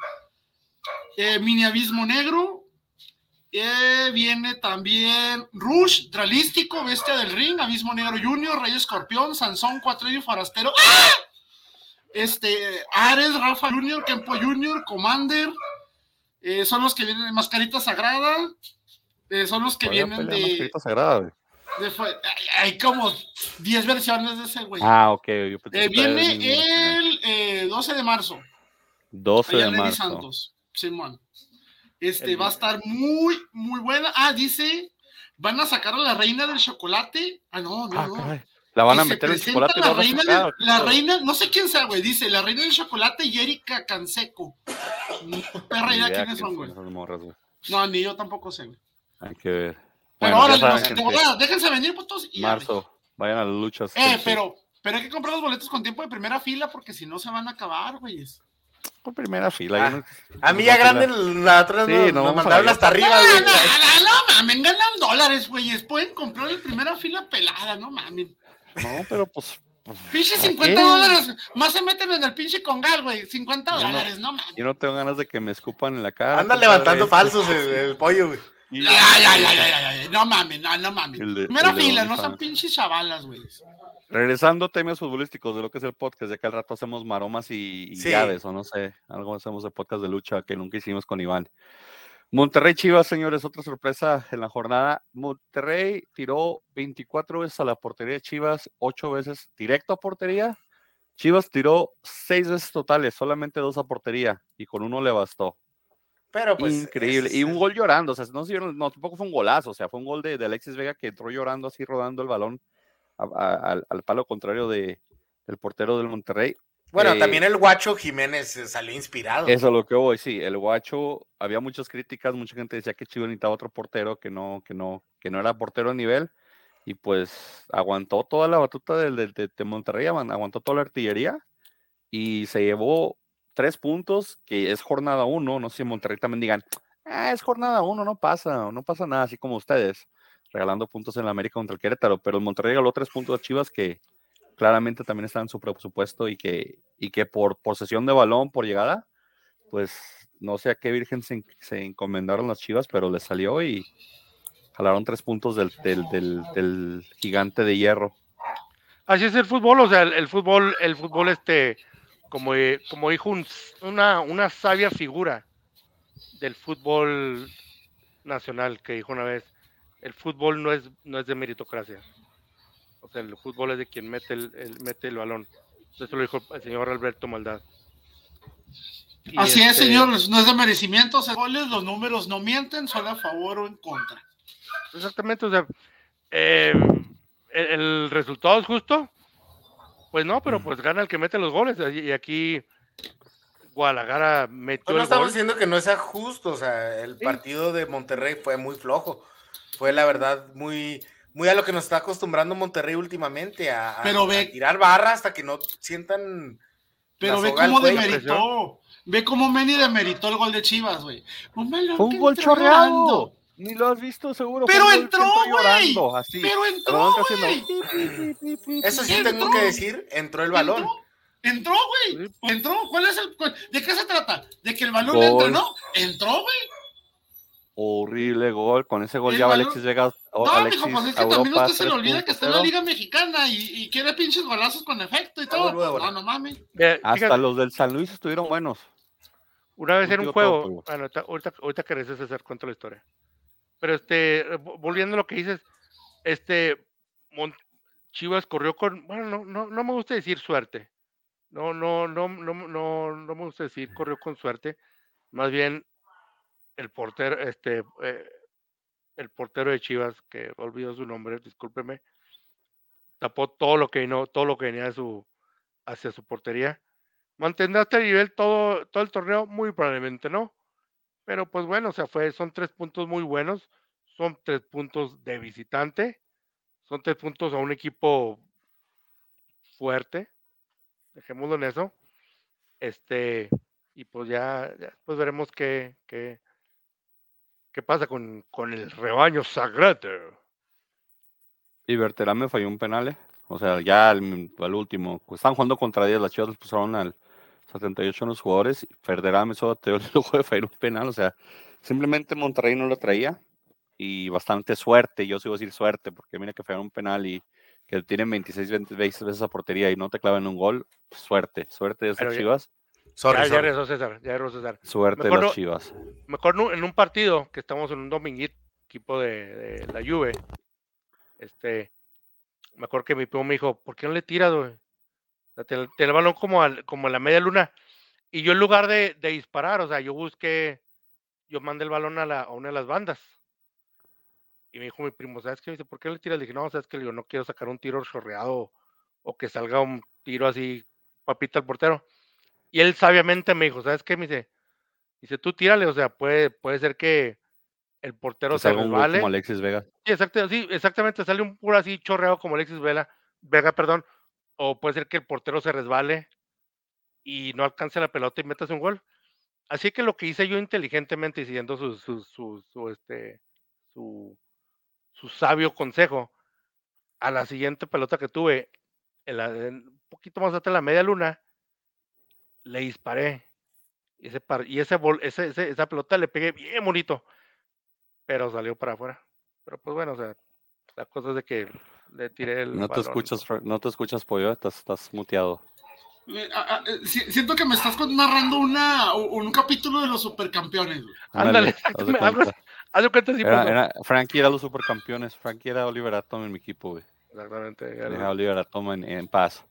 Speaker 4: eh, Mini Abismo Negro. eh, viene también Rush, Dralístico, Bestia del Ring, Abismo Negro Junior, Rey Escorpión, Sansón, Cuatro y Forastero. ¡Ah! este, Ares, Rafa Junior, Kempo Junior, Commander, eh, son los que vienen de Mascarita Sagrada, son los que vienen de,
Speaker 1: Mascarita Sagrada,
Speaker 4: de hay- Hay como 10 versiones de ese güey.
Speaker 1: Ah, ok. yo
Speaker 4: Eh, viene
Speaker 1: el
Speaker 4: eh, 12 de marzo.
Speaker 1: 12
Speaker 4: Allá
Speaker 1: de marzo.
Speaker 4: Santos, Simón. Este
Speaker 2: El-
Speaker 4: va a estar muy, muy buena. Ah, dice, van a sacar a la reina del chocolate. Ah, no, no,
Speaker 1: Ah,
Speaker 4: no.
Speaker 1: caray. La van
Speaker 4: Y
Speaker 1: a meter en chocolate
Speaker 4: la reina,
Speaker 1: sacar,
Speaker 4: del- la
Speaker 1: ¿qué
Speaker 4: reina, no sé quién sea, güey. Dice la reina del chocolate y Erika Canseco. Perra idea quiénes son, güey. No, ni yo tampoco sé, güey.
Speaker 1: Hay que ver.
Speaker 4: Pero
Speaker 1: Bueno,
Speaker 4: ahora, déjense venir, putos. Y arre.
Speaker 1: marzo, vayan a las luchas.
Speaker 4: Eh, pero, pero hay que comprar los boletos con tiempo de primera fila porque si no se van a acabar, güey.
Speaker 1: Por primera fila.
Speaker 3: Ah,
Speaker 1: no-
Speaker 3: A mí
Speaker 1: no
Speaker 3: ya grande la otra
Speaker 1: Sí, no,
Speaker 3: nos
Speaker 1: a
Speaker 3: mandaron hasta arriba,
Speaker 4: No,
Speaker 3: güey.
Speaker 4: no, no, no mames, ganan dólares, güeyes. Pueden comprar en primera fila pelada, no mames.
Speaker 1: No, pero pues. pues,
Speaker 4: Pinche
Speaker 1: ¿para
Speaker 4: 50
Speaker 1: qué?
Speaker 4: dólares. Más se meten en el pinche congal, güey. 50
Speaker 1: Yo no-
Speaker 4: dólares, no mames.
Speaker 1: Yo no tengo ganas de que me escupan en la cara.
Speaker 3: Anda
Speaker 1: compadre.
Speaker 3: levantando falsos el, el pollo, güey.
Speaker 1: Y-
Speaker 4: Ya, ya, ya, ya, ya, ya, No mames, no, no mames.
Speaker 1: El de-
Speaker 4: Primera
Speaker 1: el de
Speaker 4: fila, no son pinches chavalas, güey.
Speaker 1: Regresando a temas futbolísticos de lo que es el podcast, de que al rato hacemos maromas y, y
Speaker 3: Sí.
Speaker 1: llaves, o no sé, algo hacemos de podcast de lucha que nunca hicimos con Iván. Monterrey Chivas, señores, otra sorpresa en la jornada. Monterrey tiró 24 veces a la portería de Chivas, 8 veces directo a portería. Chivas tiró 6 veces totales, solamente 2 a portería, y con uno le bastó.
Speaker 3: Pero pues.
Speaker 1: Increíble.
Speaker 3: es-
Speaker 1: Y un gol llorando, o sea, no, no, tampoco fue un golazo, o sea, fue un gol de, de Alexis Vega que entró llorando así, rodando el balón a- a- al, al palo contrario de, del portero del Monterrey.
Speaker 3: Bueno,
Speaker 1: eh,
Speaker 3: también el guacho Jiménez eh, salió inspirado.
Speaker 1: Eso es lo que voy, sí, el guacho, había muchas críticas, mucha gente decía que Chivas necesitaba otro portero, que no, que no, que no era portero a nivel, y pues aguantó toda la batuta del, del- de, de Monterrey, aguan- aguantó toda la artillería, y se llevó tres puntos, que es jornada uno, no sé si en Monterrey también digan, "Ah, es jornada uno, no pasa, no pasa nada, así como ustedes, regalando puntos en la América contra el Querétaro, pero el Monterrey regaló tres puntos a Chivas que claramente también está en su presupuesto y que, y que por posesión de balón, por llegada, pues no sé a qué virgen se, en- se encomendaron las Chivas, pero les salió y jalaron tres puntos del, del, del- gigante de hierro.
Speaker 2: Así es el fútbol, o sea, el fútbol, el fútbol este, como, eh, como dijo un- una, una sabia figura del fútbol nacional que dijo una vez, el fútbol no es, no es de meritocracia. O sea, el fútbol es de quien mete el, el- mete el balón. Eso lo dijo el señor Alberto Maldad. Y
Speaker 4: Así es,
Speaker 2: este,
Speaker 4: señores, no es de merecimiento. hacer goles, los números no mienten, son a favor o en contra.
Speaker 2: Exactamente, o sea, eh, el, el resultado es justo, pues no, pero pues gana el que mete los goles. Y aquí Guadalajara metió
Speaker 3: Pues no
Speaker 2: el
Speaker 3: estamos
Speaker 2: gol.
Speaker 3: diciendo que no sea justo, o sea, el
Speaker 2: Sí.
Speaker 3: partido de Monterrey fue muy flojo. Fue la verdad muy, muy a lo que nos está acostumbrando Monterrey últimamente, a, a-
Speaker 4: Pero
Speaker 3: a
Speaker 4: ve-
Speaker 3: tirar barra hasta que no sientan.
Speaker 4: Pero ve cómo demeritó. Ve cómo Meni demeritó el gol de Chivas, güey. Que
Speaker 1: un gol chorreado. Ni lo has visto seguro.
Speaker 4: Pero entró, güey. Pero entró, güey.
Speaker 3: Eso sí
Speaker 4: Entró.
Speaker 3: tengo que decir, entró el balón.
Speaker 4: Entró, entró, güey. Entró. ¿Cuál es el cuál- ¿De qué se trata? ¿De que el balón
Speaker 1: Gol.
Speaker 4: entre, no? Entró, güey.
Speaker 1: Horrible gol. Con ese gol
Speaker 4: El
Speaker 1: ya va
Speaker 4: balón-
Speaker 1: Alexis Vega. o
Speaker 4: No,
Speaker 1: Alexis
Speaker 4: mijo, pues es que también usted se le olvida que está en la
Speaker 1: 3.0.
Speaker 4: Liga Mexicana y, y quiere pinches golazos con efecto y todo. No, no mames.
Speaker 1: Hasta
Speaker 2: fíjate,
Speaker 1: los del San Luis estuvieron buenos.
Speaker 2: una vez en un
Speaker 1: todo,
Speaker 2: juego, bueno, ahorita, ahorita, ahorita que regreses César, cuento la historia. Pero este, vo- volviendo a lo que dices, este, Chivas corrió con, bueno, no, no, no me gusta decir suerte. No, no, no, no, no, no me gusta decir corrió con suerte. Más bien el portero, este, eh, el portero de Chivas, que olvidó su nombre, discúlpeme, tapó todo lo que vino, todo lo que venía su, hacia su portería. ¿Mantendrá este nivel todo, todo el torneo? Muy probablemente no. Pero pues bueno, o sea, fue, son tres puntos muy buenos. Son tres puntos de visitante. Son tres puntos a un equipo fuerte. Dejémoslo en eso. Este, y pues ya, ya después veremos qué, qué, qué pasa con, con el rebaño sagrado.
Speaker 1: Y Berterame falló un penal, ¿eh? O sea, ya al, último. Pues estaban jugando contra 10, las chivas les pusieron al 78 en los jugadores. Solo te dio el lujo de fallar un penal. O sea, simplemente Monterrey no lo traía. Y bastante suerte, yo sigo a decir suerte, porque mira que fallaron un penal y que tienen 26 20 veces a portería y no te clavan un gol, suerte, suerte de esas
Speaker 2: Pero ya-
Speaker 1: Chivas,
Speaker 3: Sorry,
Speaker 2: ya, ya regresó César, ya regresó César.
Speaker 1: suerte de
Speaker 2: acuerdo-
Speaker 1: las Chivas.
Speaker 2: Me acuerdo en un partido que estamos en un dominguito, equipo de, de la Juve. Este, me acuerdo que mi primo me dijo, ¿por qué no le tiras, güey? Sea, el balón como, al- como a la media luna. Y yo en lugar de, de disparar, o sea, yo busqué, yo mandé el balón a, la, a una de las bandas. Y me dijo mi primo, ¿sabes qué? Me dice, ¿por qué le tiras? Le dije, no, ¿sabes qué? Le digo, no quiero sacar un tiro chorreado o que salga un tiro así, papita al portero. Y él sabiamente me dijo, ¿sabes qué? Me dice, dice, tú tírale, o sea, puede, puede ser que el portero se
Speaker 1: salga un gol
Speaker 2: resbale.
Speaker 1: como Alexis Vega.
Speaker 2: Sí, exacto, sí, exactamente, sale un puro así chorreado como Alexis Vela, Vega, perdón, o puede ser que el portero se resbale y no alcance la pelota y metas un gol. Así que lo que hice yo inteligentemente y siguiendo su, su, su, su, este, su, su sabio consejo, a la siguiente pelota que tuve, en un poquito más de la media luna, le disparé. Y, ese, par- y ese, bol- ese- ese- esa pelota le pegué bien bonito, pero salió para afuera. Pero pues bueno, o sea, la cosa es de que le tiré el.
Speaker 1: No te
Speaker 2: balón.
Speaker 1: escuchas, no te escuchas, pollo, estás, estás muteado.
Speaker 4: Eh, ah, ah, eh, si- siento que me estás narrando una, un, un capítulo de los supercampeones.
Speaker 2: Ándale,
Speaker 1: haz de
Speaker 2: exactamente, algo
Speaker 1: cuenta.
Speaker 2: Sí,
Speaker 1: Era,
Speaker 2: pasó.
Speaker 1: era- Frankie era los supercampeones, Frankie era Oliver Atom en mi equipo, güey.
Speaker 2: Exactamente. ya
Speaker 1: Deja
Speaker 2: lo-
Speaker 1: a Oliver Atom en, en paz.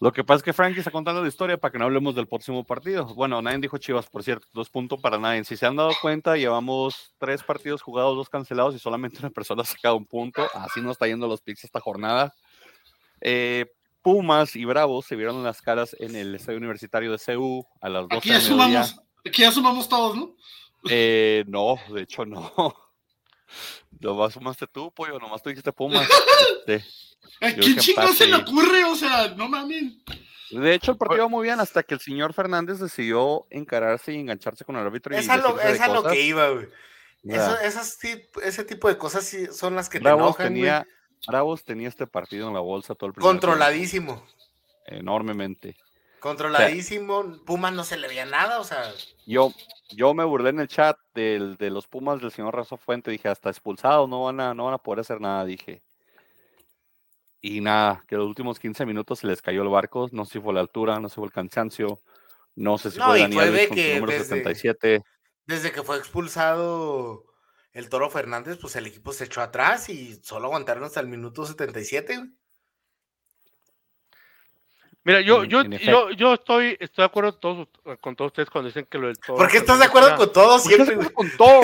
Speaker 1: Lo que pasa es que Frankie está contando la historia para que no hablemos del próximo partido. Bueno, nadie dijo Chivas, por cierto, dos puntos para nadie. Si se han dado cuenta, llevamos tres partidos jugados, dos cancelados y solamente una persona ha sacado un punto. Así nos está yendo los picks esta jornada. Eh, Pumas y Bravos se vieron en las caras en el estadio universitario de CU a las 12
Speaker 4: Aquí ya sumamos, aquí ya sumamos todos, ¿no?
Speaker 1: Eh, no, de hecho no. Nomás sumaste tú, pollo, nomás tú dijiste Pumas. Este,
Speaker 4: ¿A quién chingado se le ocurre? O sea, no mames.
Speaker 1: De hecho, el partido iba muy bien hasta que el señor Fernández decidió encararse y engancharse con el árbitro. Y
Speaker 3: Es a lo, es a lo que iba, güey. Eso- esas ese tipo de cosas sí son las que te enojan, güey.
Speaker 1: tenía, Bravos tenía este partido en la bolsa todo el primer tiempo,
Speaker 3: Controladísimo.
Speaker 1: Enormemente.
Speaker 3: Controladísimo. Pumas no se le veía nada, o sea.
Speaker 1: Yo, yo me burlé en el chat del, de los Pumas del señor Razo Fuente. Dije, hasta expulsados no van, a, no van a poder hacer nada, dije. Y nada, que los últimos 15 minutos se les cayó el barco. No sé si fue la altura, no sé si fue el cansancio. No sé si
Speaker 3: No,
Speaker 1: fue
Speaker 3: y
Speaker 1: Dani
Speaker 3: fue de
Speaker 1: Alves con su
Speaker 3: que
Speaker 1: número
Speaker 3: desde-
Speaker 1: 77.
Speaker 3: Desde que fue expulsado el Toro Fernández, pues el equipo se echó atrás y solo aguantaron hasta el minuto 77.
Speaker 2: Mira, yo,
Speaker 1: En-
Speaker 2: yo,
Speaker 1: en
Speaker 2: yo, yo estoy, estoy de acuerdo todos, con todos ustedes cuando dicen que lo del todo.
Speaker 3: ¿Por qué estás de acuerdo con todo
Speaker 1: ¿Por qué
Speaker 3: siempre?
Speaker 1: con todo?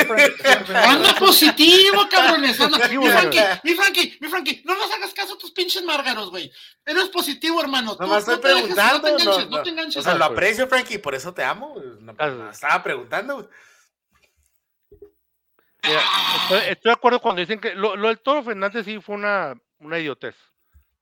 Speaker 4: Anda positivo, cabrones. anda. Mi. Frankie, mi Frankie, mi Frankie, no nos hagas caso a tus pinches márgaros, güey. Eres positivo, hermano. Tú-
Speaker 3: Nomás
Speaker 4: no
Speaker 3: estoy
Speaker 4: te dejes,
Speaker 3: preguntando.
Speaker 4: No te enganches,
Speaker 3: no,
Speaker 4: no,
Speaker 3: no.
Speaker 4: te enganches.
Speaker 3: O sea, lo aprecio, Frankie, por eso te amo. No,
Speaker 2: Ah,
Speaker 3: no, estaba preguntando. güey.
Speaker 2: Mira, estoy, estoy de acuerdo cuando dicen que lo, lo del Toro Fernández sí fue una, una idiotez.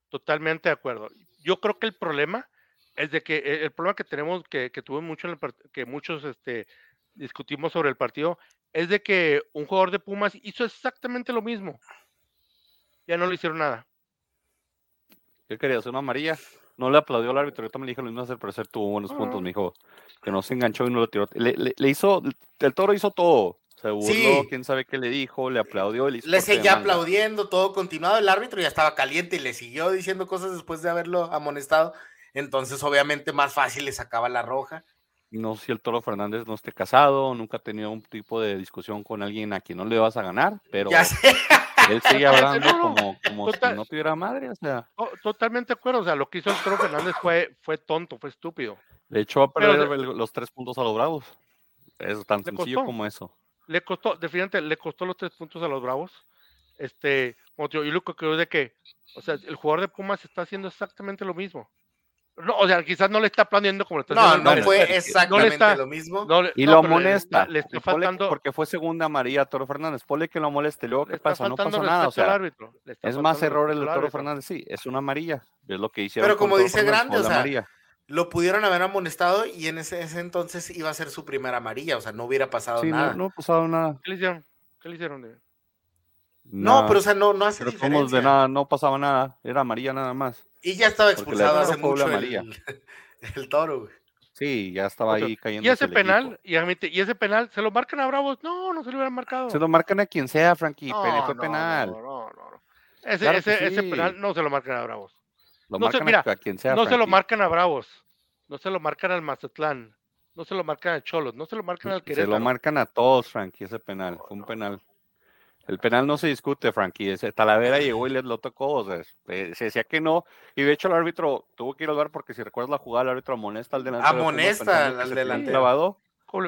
Speaker 2: Totalmente de acuerdo. Yo creo que el problema es de que eh, el problema que tenemos, que, que tuvimos mucho en el que muchos este, discutimos sobre el partido, es de que un jugador de Pumas hizo exactamente lo mismo. Ya no le hicieron nada.
Speaker 1: ¿Qué quería hacer una amarilla? No le aplaudió al árbitro, yo también le dije lo mismo hacer, pero tuvo buenos puntos, me dijo que no se enganchó y no lo tiró. Le, le- le hizo, el toro hizo todo. Se burló,
Speaker 3: Sí.
Speaker 1: quién sabe qué le dijo, le aplaudió y le hizo
Speaker 3: Le seguía aplaudiendo, todo continuado. El árbitro ya estaba caliente y le siguió diciendo cosas después de haberlo amonestado. Entonces, obviamente, más fácil le sacaba la roja.
Speaker 1: No sé si el Toro Fernández no esté casado, nunca ha tenido un tipo de discusión con alguien a quien no le vas a ganar, pero
Speaker 3: Ya sé.
Speaker 1: él sigue hablando
Speaker 2: No, no,
Speaker 1: como, como si no tuviera madre, o sea,
Speaker 2: To- Totalmente de acuerdo. O sea, lo que hizo el Toro Fernández fue, fue tonto, fue estúpido.
Speaker 1: le echó a perder los tres puntos a los Bravos. Es tan sencillo
Speaker 2: costó.
Speaker 1: como eso.
Speaker 2: Le costó, definitivamente le costó los tres puntos a los Bravos. Este, como te digo, yo lo que creo es de que, o sea, el jugador de Pumas está haciendo exactamente lo mismo. No, o sea, quizás no le está planeando como le está
Speaker 3: No,
Speaker 2: haciendo.
Speaker 3: no fue
Speaker 2: no le
Speaker 3: exactamente
Speaker 2: está-
Speaker 3: lo mismo.
Speaker 2: no le-
Speaker 1: Y
Speaker 2: no,
Speaker 1: lo
Speaker 2: pero le-. Le, está faltando,
Speaker 1: porque fue segunda amarilla a Toro Fernández. Ponle que lo moleste. Luego, ¿qué pasa? No pasó nada. O sea,
Speaker 2: árbitro, le está
Speaker 1: es más error el Toro
Speaker 2: árbitro.
Speaker 1: Fernández. Sí, es una amarilla. Es lo que hicieron.
Speaker 3: Pero como dice Grande,
Speaker 1: fue
Speaker 3: o sea. Lo pudieron haber amonestado y en ese, ese entonces iba a ser su primera amarilla. O sea, no hubiera pasado
Speaker 1: Sí,
Speaker 3: nada.
Speaker 1: no, no ha pasado nada.
Speaker 2: ¿Qué le hicieron? ¿Qué le hicieron? de-
Speaker 3: No, pero o sea, no, no hace
Speaker 1: Pero
Speaker 3: diferencia.
Speaker 1: de nada, no pasaba nada. Era amarilla nada más.
Speaker 3: Y ya estaba expulsado hace mucho
Speaker 1: amarilla.
Speaker 3: el, el toro, güey.
Speaker 1: Sí, ya estaba
Speaker 2: O sea,
Speaker 1: ahí cayendo.
Speaker 2: Y ese penal, y, admite- y ese penal, ¿se lo marcan a Bravos? No, no se lo hubieran marcado.
Speaker 1: Se lo marcan a quien sea, Frankie.
Speaker 2: No,
Speaker 1: pero fue
Speaker 2: no,
Speaker 1: penal.
Speaker 2: No, no, no. Ese,
Speaker 1: Claro
Speaker 2: ese, ese penal no se lo marcan a Bravos.
Speaker 1: Lo
Speaker 2: No sé,
Speaker 1: marcan
Speaker 2: mira,
Speaker 1: a, a quien sea.
Speaker 2: no se lo marcan a Bravos. No se lo marcan al Mazatlán. No se lo marcan a Cholos. No se lo marcan al
Speaker 1: Se
Speaker 2: Querétaro.
Speaker 1: lo marcan a todos, Frankie, ese penal. Fue un penal. El penal no se discute, Frankie. Ese Talavera llegó y les lo tocó. O sea, eh, se decía que no. Y de hecho, el árbitro tuvo que ir al bar porque si recuerdas la jugada, el árbitro amonesta al delantero. de Pumas
Speaker 3: Amonesta al
Speaker 1: se
Speaker 3: delantero.
Speaker 1: clavado.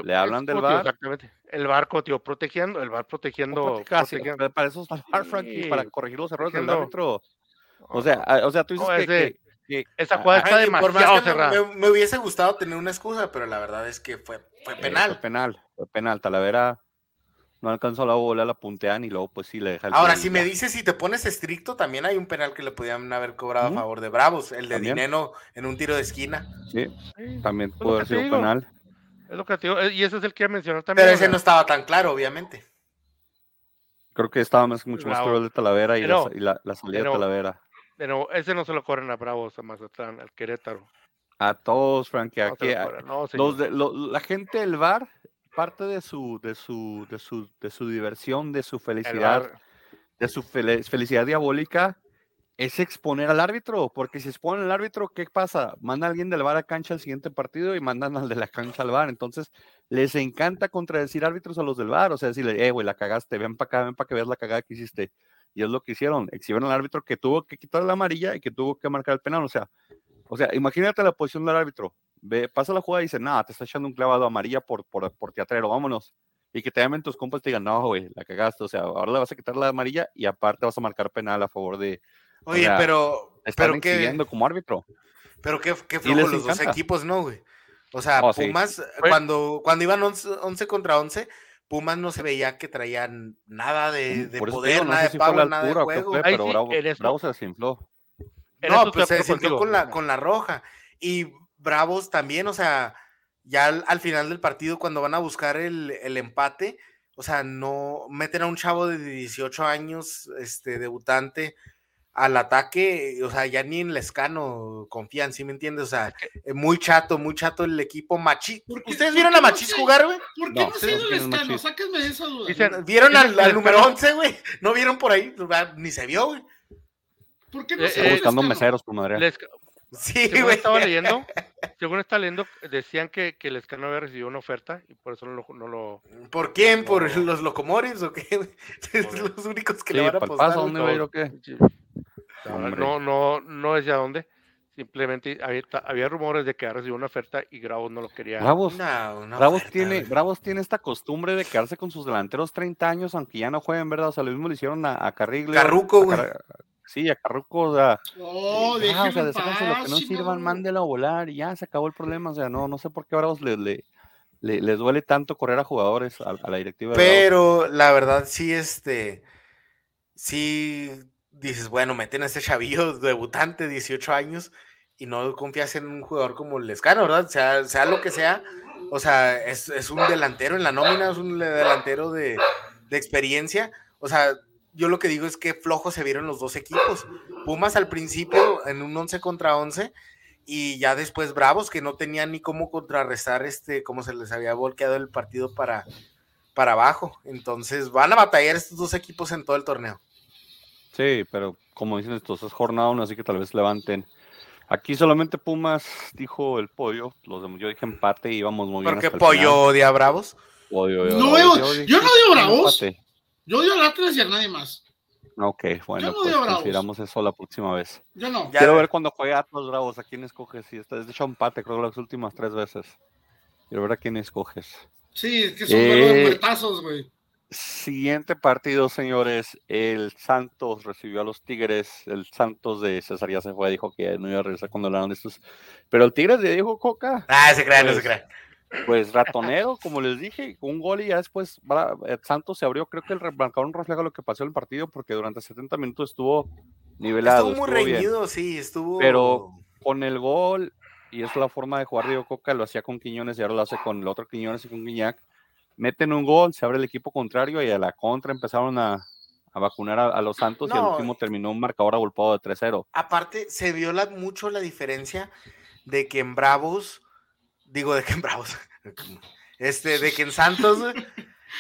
Speaker 1: Le hablan del VAR.
Speaker 2: Exactamente. El barco, tío, protegiendo, el bar protegiendo.
Speaker 1: Casi,
Speaker 2: protegiendo.
Speaker 1: para eso está el VAR, Frankie,
Speaker 2: Sí,
Speaker 1: para corregir los errores del árbitro. O sea, a- o sea, tú dices
Speaker 2: No,
Speaker 1: que,
Speaker 2: ese-
Speaker 1: que- que-
Speaker 2: Esa jugada está
Speaker 3: Ay, por más
Speaker 2: demasiado
Speaker 3: que me-
Speaker 2: cerrada.
Speaker 3: me, me hubiese gustado tener una excusa, pero la verdad es que fue, fue
Speaker 1: Eh,
Speaker 3: penal.
Speaker 1: Fue penal, fue penal. Talavera no alcanzó la bola, la puntean y luego pues sí le deja el
Speaker 3: Ahora, si me dices, si te pones estricto, también hay un penal que le podían haber cobrado a favor de Bravos, el de
Speaker 1: También.
Speaker 3: Dineno en un tiro de esquina.
Speaker 1: Sí,
Speaker 2: Sí,
Speaker 1: también
Speaker 2: lo
Speaker 1: pudo haber sido
Speaker 2: digo.
Speaker 1: penal.
Speaker 2: Es lo que te digo. eh, Y ese es el que iba a mencionar también.
Speaker 3: Pero ese no estaba tan claro, obviamente.
Speaker 1: Creo que estaba más, mucho más claro el de Talavera y, la,
Speaker 2: Pero-
Speaker 1: sa- y la, la salida
Speaker 2: pero-
Speaker 1: de Talavera.
Speaker 2: Pero ese no se lo corren a Bravos, a Mazatlán, al Querétaro.
Speaker 1: A todos, Frankie,
Speaker 2: No se
Speaker 1: aquí,
Speaker 2: lo
Speaker 1: a-
Speaker 2: corren, no,
Speaker 1: los de, lo- la gente del bar, parte de su, de su, de su, de su diversión, de su
Speaker 2: El
Speaker 1: felicidad, de su fel- felicidad diabólica, es exponer al árbitro, porque si exponen al árbitro, ¿qué pasa? Manda a alguien del bar a cancha al siguiente partido y mandan al de la cancha al bar. Entonces, les encanta contradecir árbitros a los del bar, o sea, decirle, eh, güey, la cagaste, ven para acá, ven para que veas la cagada que hiciste. Y es lo que hicieron, exhibieron al árbitro que tuvo que quitar la amarilla y que tuvo que marcar el penal, o sea, o sea, imagínate la posición del árbitro, ve, pasa la jugada y dice, nada, te está echando un clavado amarilla por, por, por teatrero, vámonos. Y que te llamen tus compas y te digan, no, güey, la cagaste, o sea, ahora le vas a quitar la amarilla y aparte vas a marcar penal a favor de,
Speaker 3: Oye,
Speaker 1: sea,
Speaker 3: pero,
Speaker 1: están
Speaker 3: pero qué,
Speaker 1: exhibiendo como árbitro.
Speaker 3: pero qué, qué flojo los dos equipos, ¿no, güey? O sea,
Speaker 1: Oh.
Speaker 3: Pumas, cuando, cuando iban 11, 11 contra 11, Pumas no se veía que traían nada de, poder,
Speaker 1: digo, no
Speaker 3: nada de
Speaker 1: la
Speaker 3: nada de juego.
Speaker 1: fue, pero
Speaker 2: sí,
Speaker 1: Bravo, Bravo se desinfló.
Speaker 3: No, pues se desinfló con la, con la roja. Y Bravos también, o sea, ya al, al final del partido, cuando van a buscar el, el empate, o sea, no meten a un chavo de 18 años, este, debutante, al ataque, o sea, ya ni en Lescano confían, ¿sí me entiendes? O sea, eh, muy chato, muy chato el equipo Machis.
Speaker 4: ¿Por qué-
Speaker 3: ¿Ustedes vieron a
Speaker 4: no
Speaker 3: Machis
Speaker 4: sé?
Speaker 3: jugar, güey?
Speaker 4: ¿Por qué
Speaker 1: No,
Speaker 4: no,
Speaker 1: sí,
Speaker 4: se ha ido
Speaker 1: no
Speaker 4: el
Speaker 1: quieren
Speaker 4: escano?
Speaker 1: machis.
Speaker 4: Sáquenme de esa duda.
Speaker 2: Dicen-
Speaker 3: ¿Vieron al, número
Speaker 2: Lescano-
Speaker 3: 11, güey? ¿No vieron por ahí? ¿Ni se vio, güey?
Speaker 4: ¿Por qué no
Speaker 2: Eh,
Speaker 4: se
Speaker 2: eh,
Speaker 1: buscando meseros, por madre.
Speaker 2: Les-
Speaker 3: Sí,
Speaker 2: según
Speaker 3: güey.
Speaker 2: estaba leyendo, según estaba leyendo, decían que, que el Escano había recibido una oferta y por eso no lo, no lo-
Speaker 3: ¿Por quién? ¿Por
Speaker 2: No.
Speaker 3: los locomores o qué?
Speaker 2: Por-
Speaker 3: los únicos que
Speaker 1: Sí,
Speaker 3: le van a güey.
Speaker 1: ¿dónde va a ir o qué? Hombre.
Speaker 2: no, no, no decía dónde. Simplemente había, había rumores de que había recibido una oferta y Grau no lo quería.
Speaker 1: Bravos,
Speaker 3: Una- una
Speaker 1: Bravos,
Speaker 3: oferta,
Speaker 1: tiene. Bravos tiene esta costumbre de quedarse con sus delanteros 30 años, aunque ya no jueguen, ¿verdad? O sea, lo mismo le hicieron a, a Carrigle.
Speaker 3: Carruco, güey.
Speaker 1: Car- Sí, a Carruco, o sea,
Speaker 4: Oh,
Speaker 1: ya,
Speaker 4: déjenme
Speaker 1: o sea,
Speaker 4: en
Speaker 1: desháganse lo que no sirvan, mándelo a volar y ya se acabó el problema. O sea, no, no sé por qué a Bravos le, le- le- les duele tanto correr a jugadores, a, a la directiva de Bravos.
Speaker 3: Pero la verdad, sí, este. Sí, dices, bueno, meten a este chavillo debutante, 18 años, y no confías en un jugador como Lescano, ¿verdad? Sea, sea lo que sea. O sea, es, es un delantero en la nómina, es un delantero de, de experiencia. O sea, yo lo que digo es que flojos se vieron los dos equipos. Pumas al principio en un 11 contra 11 y ya después Bravos que no tenían ni cómo contrarrestar este, cómo se les había volteado el partido para, para abajo. Entonces van a batallar estos dos equipos en todo el torneo.
Speaker 1: Sí, pero como dicen estos, es jornada uno, así que tal vez levanten. Aquí solamente Pumas dijo el pollo, los demás, yo dije empate y íbamos muy bien. Hasta el
Speaker 3: Pollo
Speaker 1: final.
Speaker 3: odia a Bravos.
Speaker 1: Pollo,
Speaker 4: No,
Speaker 1: Bravos,
Speaker 4: yo-
Speaker 1: dije
Speaker 4: yo no odio Bravos.
Speaker 1: empate.
Speaker 4: Yo odio al Atlas y a nadie más.
Speaker 1: Ok, bueno,
Speaker 4: no
Speaker 1: pues
Speaker 4: odio a Bravos.
Speaker 1: consideramos eso la próxima vez.
Speaker 4: Yo no.
Speaker 3: Ya-
Speaker 1: Quiero ver cuando juegue Atlas Bravos, a quién escoges. Si esta es de hecho empate, creo las últimas tres veces. Quiero ver a quién escoges.
Speaker 4: Sí, es que son de
Speaker 1: Eh,
Speaker 4: muertazos, güey.
Speaker 1: Siguiente partido, señores. El Santos recibió a los Tigres. El Santos de César ya se fue, dijo que no iba a regresar cuando hablaron de estos. Pero el Tigres de Diego Coca,
Speaker 3: Ah, se crean, no se
Speaker 1: Pues,
Speaker 3: crean.
Speaker 1: pues ratonero, como les dije, un gol y ya después eh, Santos se abrió. Creo que el marcador refleja lo que pasó en el partido porque durante 70 minutos estuvo nivelado.
Speaker 3: Estuvo muy
Speaker 1: estuvo bien.
Speaker 3: reñido, sí, estuvo.
Speaker 1: Pero- Con el gol, y es la forma de jugar Diego Coca, lo hacía con Quiñones y ahora lo hace con el otro Quiñones y con Guiñac. Meten un gol, se abre el equipo contrario y a la contra empezaron a, a vacunar a, a los Santos y al último terminó un marcador agolpado de 3-0.
Speaker 3: Aparte, se vio la- mucho la diferencia de que en Bravos, digo de que en Bravos, este, de que en Santos,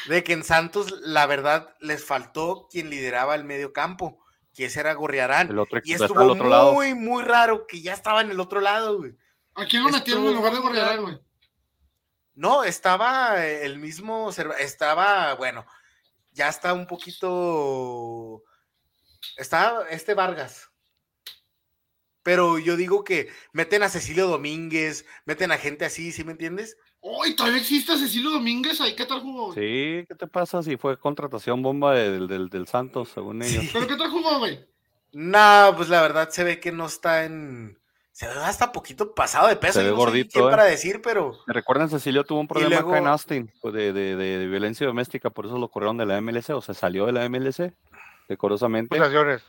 Speaker 3: de que en Santos, la verdad, les faltó quien lideraba el medio campo. que ese era Gorriarán.
Speaker 1: El otro
Speaker 3: Y estuvo
Speaker 1: al otro lado.
Speaker 3: muy, muy raro que ya estaba en el otro lado, güey.
Speaker 4: ¿A quién lo metieron en lugar de
Speaker 3: muy
Speaker 4: Gorriarán, güey?
Speaker 3: No, estaba el mismo, estaba, bueno, ya está un poquito, estaba este Vargas. Pero yo digo que meten a Cecilio Domínguez, meten a gente así, ¿sí me entiendes?
Speaker 4: Uy, todavía existe Cecilio Domínguez ahí. ¿Qué tal jugó? güey?
Speaker 1: Sí, ¿qué te pasa si fue contratación bomba del, del, del Santos, según ellos?
Speaker 3: Sí.
Speaker 4: ¿Pero qué tal jugó, güey?
Speaker 3: No, pues la verdad se ve que no está en, se ve hasta poquito pasado de peso.
Speaker 1: Se ve
Speaker 3: no
Speaker 1: gordito,
Speaker 3: quién
Speaker 1: ¿eh?
Speaker 3: para decir, pero
Speaker 1: ¿Me recuerdan? Cecilio tuvo un problema acá en
Speaker 3: luego-
Speaker 1: Austin pues, de, de, de- de violencia doméstica, por eso lo corrieron de la MLC, o sea, salió de la MLC, decorosamente.
Speaker 2: Acusaciones.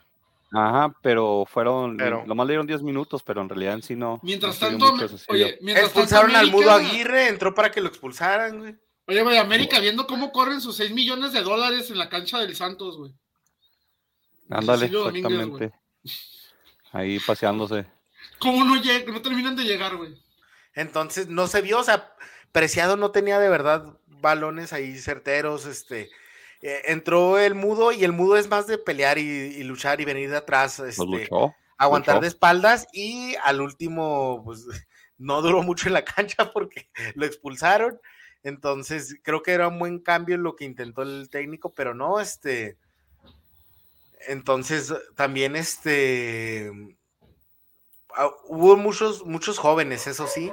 Speaker 1: Ajá, pero fueron,
Speaker 2: Pero-
Speaker 1: lo más le dieron 10 minutos, pero en realidad en sí no.
Speaker 4: Mientras
Speaker 1: no se
Speaker 4: tanto,
Speaker 1: mucho
Speaker 4: oye, mientras
Speaker 3: expulsaron
Speaker 4: tanto,
Speaker 3: al Mudo Aguirre, entró para que lo expulsaran, güey.
Speaker 4: Oye, güey, América viendo cómo corren sus 6 millones de dólares en la cancha del Santos, güey.
Speaker 1: Ándale,
Speaker 4: Cecilio Domínguez, güey.
Speaker 1: exactamente. Ahí paseándose.
Speaker 4: ¿Cómo no, lleg- no terminan de llegar, güey?
Speaker 3: Entonces no se vio, o sea, Preciado no tenía de verdad balones ahí certeros, este, eh, entró el mudo y el mudo es más de pelear y, y luchar y venir de atrás,
Speaker 1: Pues
Speaker 3: este,
Speaker 1: luchó.
Speaker 3: aguantar
Speaker 1: luchó.
Speaker 3: de espaldas y al último, pues no duró mucho en la cancha porque lo expulsaron. Entonces creo que era un buen cambio lo que intentó el técnico, pero no, este, entonces también este, hubo muchos, muchos jóvenes, eso sí,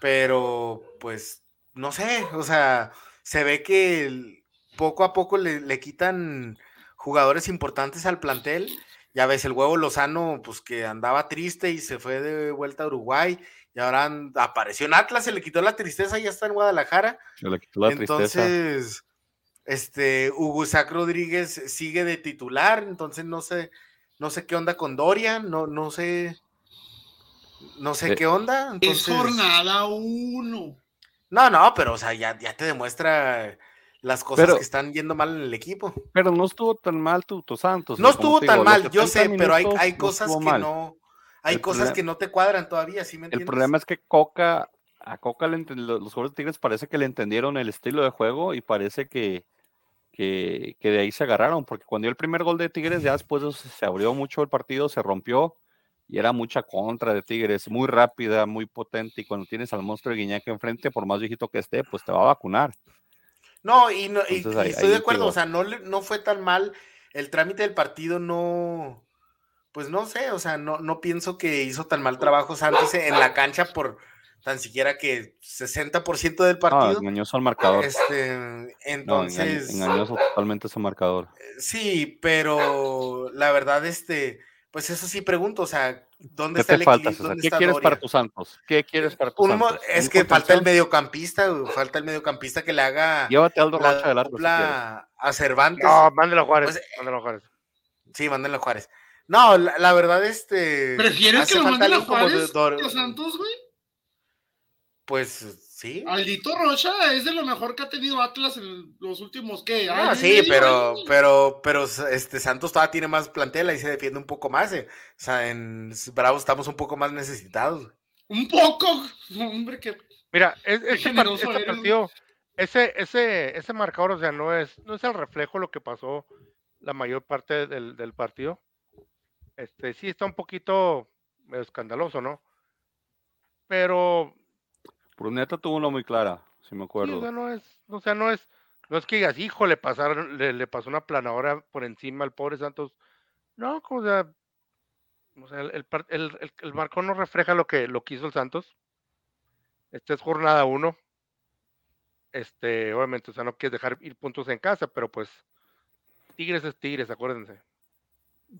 Speaker 3: pero pues no sé, o sea, se ve que poco a poco le, le quitan jugadores importantes al plantel. Ya ves, el huevo Lozano, pues que andaba triste y se fue de vuelta a Uruguay. Y ahora and- apareció en Atlas, se le quitó la tristeza y ya está en Guadalajara.
Speaker 1: Se le quitó la tristeza.
Speaker 3: entonces, este, Hugo Isaac Rodríguez sigue de titular. Entonces no sé, no sé qué onda con Dorian, no, no sé, no sé
Speaker 1: Eh,
Speaker 3: qué onda.
Speaker 4: Es jornada uno.
Speaker 3: no, no, pero o sea, ya, ya te demuestra las cosas
Speaker 1: Pero-
Speaker 3: que están yendo mal en el equipo.
Speaker 1: Pero no estuvo tan mal tu, tu Santos.
Speaker 3: No estuvo tan
Speaker 1: digo,
Speaker 3: mal, yo
Speaker 1: 70
Speaker 3: sé, pero hay, hay cosas que
Speaker 1: mal.
Speaker 3: no, hay
Speaker 1: El
Speaker 3: cosas
Speaker 1: problema-
Speaker 3: que no te cuadran todavía, ¿sí me
Speaker 1: El
Speaker 3: entiendes?
Speaker 1: problema es que Coca, a Coca le los jugadores de Tigres parece que le entendieron el estilo de juego y parece que, que, que de ahí se agarraron, porque cuando dio el primer gol de Tigres, ya después se abrió mucho el partido, se rompió y era mucha contra de Tigres, muy rápida, muy potente. Y cuando tienes al monstruo de Guiñac enfrente, por más viejito que esté, pues te va a vacunar.
Speaker 3: No, y, no, y-
Speaker 1: Entonces,
Speaker 3: y
Speaker 1: ahí-
Speaker 3: estoy
Speaker 1: ahí
Speaker 3: de acuerdo,
Speaker 1: digo-
Speaker 3: o sea, no, no fue tan mal. El trámite del partido no, pues no sé, o sea, no, no pienso que hizo tan mal trabajo Santos en la cancha por tan siquiera que 60% del
Speaker 1: No,
Speaker 3: partido.
Speaker 1: engañoso al marcador.
Speaker 3: este,
Speaker 1: No,
Speaker 3: entonces,
Speaker 1: engañoso totalmente ese marcador.
Speaker 3: sí, pero la verdad, este, pues eso sí pregunto, o sea, ¿dónde
Speaker 1: ¿Qué
Speaker 3: está
Speaker 1: te
Speaker 3: el
Speaker 1: falta,
Speaker 3: equilibrio?
Speaker 1: César?
Speaker 3: ¿Dónde
Speaker 1: ¿Qué
Speaker 3: está
Speaker 1: quieres para tus Santos? ¿Qué quieres para tus Santos?
Speaker 3: es
Speaker 1: ¿Un
Speaker 3: que falta el mediocampista, güey, falta el mediocampista que le haga
Speaker 1: Llévate a Aldo
Speaker 3: la
Speaker 1: Rocha del arco si
Speaker 3: a Cervantes.
Speaker 2: No, mándelo a Juárez.
Speaker 3: Pues,
Speaker 2: mándelo a Juárez.
Speaker 3: Sí, mándenlo a Juárez. No, la, la verdad, este.
Speaker 4: ¿Prefieres que lo manden a Juárez que a Santos, güey?
Speaker 3: Pues sí.
Speaker 4: Aldito Rocha es de lo mejor que ha tenido Atlas en los últimos, año y
Speaker 3: sí, pero, pero, pero este Santos todavía tiene más plantela y se defiende un poco más. eh. O sea, en Bravo estamos un poco más necesitados.
Speaker 4: Un poco, hombre, que
Speaker 2: Mira, es, este, este
Speaker 4: eres, güey.
Speaker 2: partido, ese, ese, ese marcador, o sea, no es, no es el reflejo de lo que pasó la mayor parte del, del partido. Este, sí está un poquito escandaloso, ¿no? Pero
Speaker 1: Bruneta tuvo una muy clara, si me
Speaker 2: sí,
Speaker 1: acuerdo.
Speaker 2: o sea, no es, o sea, no es, no es que digas, hijo, le pasaron, le, le pasó una planadora por encima al pobre Santos. No, o sea, o sea, el, el, el, el- marcador no refleja lo que, lo que hizo el Santos. Esta es jornada uno. Este, obviamente, o sea, no quieres dejar ir puntos en casa, pero pues Tigres es Tigres, acuérdense.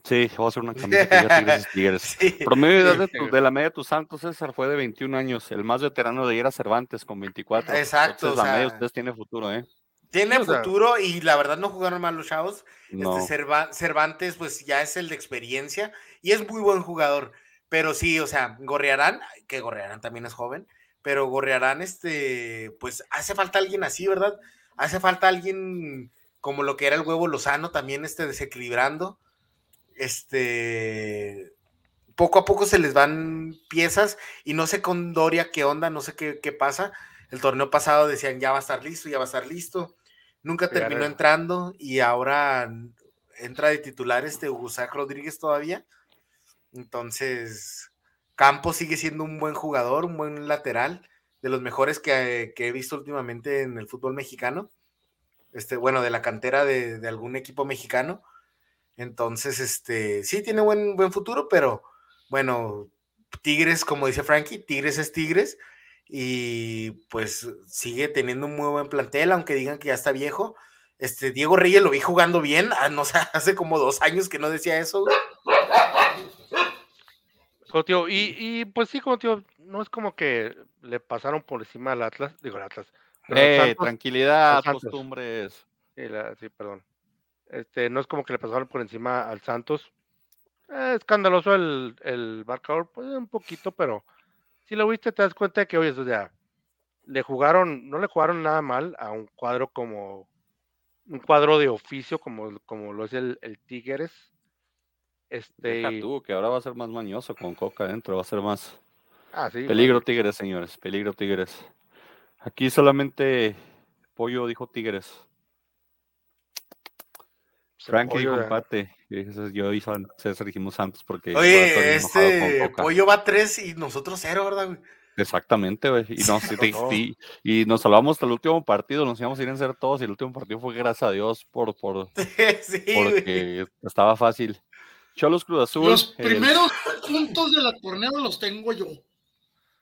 Speaker 1: Sí, voy a hacer una camiseta que diga Tigres es Tigres.
Speaker 3: Sí.
Speaker 1: Promedio de edad de, tu- de la media de tus Santos, César, fue de 21 años. El más veterano de ahí era Cervantes, con 24.
Speaker 3: Exacto,
Speaker 1: Entonces,
Speaker 3: o
Speaker 1: la media de
Speaker 3: sea,
Speaker 1: ustedes tiene futuro, ¿eh?
Speaker 3: Tiene
Speaker 2: Sí, o sea-
Speaker 3: futuro y la verdad no jugaron mal los chavos.
Speaker 1: No.
Speaker 3: Este Cerva- Cervantes, pues ya es el de experiencia y es muy buen jugador. Pero sí, o sea, Gorrearán, que Gorrearán también es joven, pero Gorrearán, este, pues hace falta alguien así, ¿verdad? Hace falta alguien como lo que era el huevo Lozano, también este, desequilibrando. Este, poco a poco se les van piezas y no sé con Doria qué onda, no sé qué, qué pasa. El torneo pasado decían ya va a estar listo, ya va a estar listo. Nunca terminó entrando y ahora entra de titular este Gusac Rodríguez todavía. Entonces, Campos sigue siendo un buen jugador, un buen lateral, de los mejores que, que he visto últimamente en el fútbol mexicano. Este, bueno, de la cantera de, de, algún equipo mexicano. Entonces, este, sí tiene buen, buen futuro, pero bueno, Tigres, como dice Frankie, Tigres es Tigres y pues sigue teniendo un muy buen plantel, aunque digan que ya está viejo. Este, Diego Reyes lo vi jugando bien, ah, no sé, hace como dos años que no decía eso.
Speaker 2: Tío, y, y, pues sí, como tío, no es como que le pasaron por encima al Atlas, digo al Atlas.
Speaker 1: Eh, Santos, tranquilidad, costumbres.
Speaker 2: Sí, la, sí, perdón. Este, no es como que le pasaron por encima al Santos. Eh, escandaloso el, el marcador, pues un poquito, pero si lo viste te das cuenta de que, oye, o sea, le jugaron, no le jugaron nada mal a un cuadro como un cuadro de oficio como, como lo es el, el Tigres. Este...
Speaker 1: Deja tú, que ahora va a ser más mañoso con Coca adentro, va a ser más
Speaker 2: ah, sí,
Speaker 1: peligro bueno. Tigres, señores, peligro Tigres. Aquí solamente Pollo dijo Tigres. Frank dijo empate. Yo y César dijimos Santos porque.
Speaker 3: Oye, este Pollo va 3 y nosotros 0, ¿verdad, güey?
Speaker 1: Exactamente, güey. Y, nos, y, y, nos salvamos hasta el último partido, nos íbamos a ir en ser todos y el último partido fue gracias a Dios por, por
Speaker 3: sí,
Speaker 1: porque estaba fácil. Cholos Cruz Azul.
Speaker 4: Los primeros el... puntos de la torneo los tengo yo.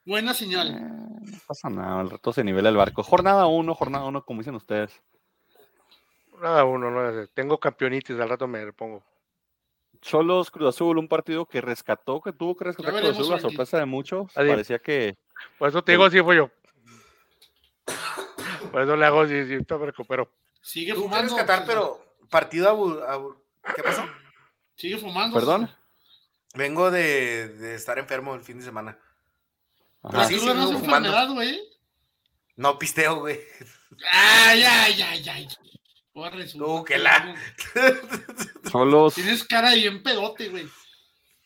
Speaker 4: Buena señal.
Speaker 1: Eh, no pasa nada, el rato se nivela el barco. Jornada 1, jornada 1, como dicen ustedes.
Speaker 2: Nada uno, no tengo campeonitis, al rato me pongo.
Speaker 1: Cholos Cruz Azul, un partido que rescató, que tuvo que rescatar Cruz Azul, la sorpresa de muchos. Así. Parecía que.
Speaker 2: Por eso te digo, así fue yo. Por eso le hago así, sí, me recupero.
Speaker 4: Sigue
Speaker 3: Tuvo
Speaker 4: fumando.
Speaker 3: que rescatar, pero partido abu, abu, ¿Qué pasó?
Speaker 4: Sigue fumando.
Speaker 1: ¿Perdón?
Speaker 3: Vengo de, de estar enfermo el fin de semana.
Speaker 4: Pero sí, no es enfermedad, güey.
Speaker 3: No pisteo, güey.
Speaker 4: Ay, ay, ay, ay.
Speaker 3: Tú, que la.
Speaker 1: Solos.
Speaker 4: Tienes cara bien pedote, güey.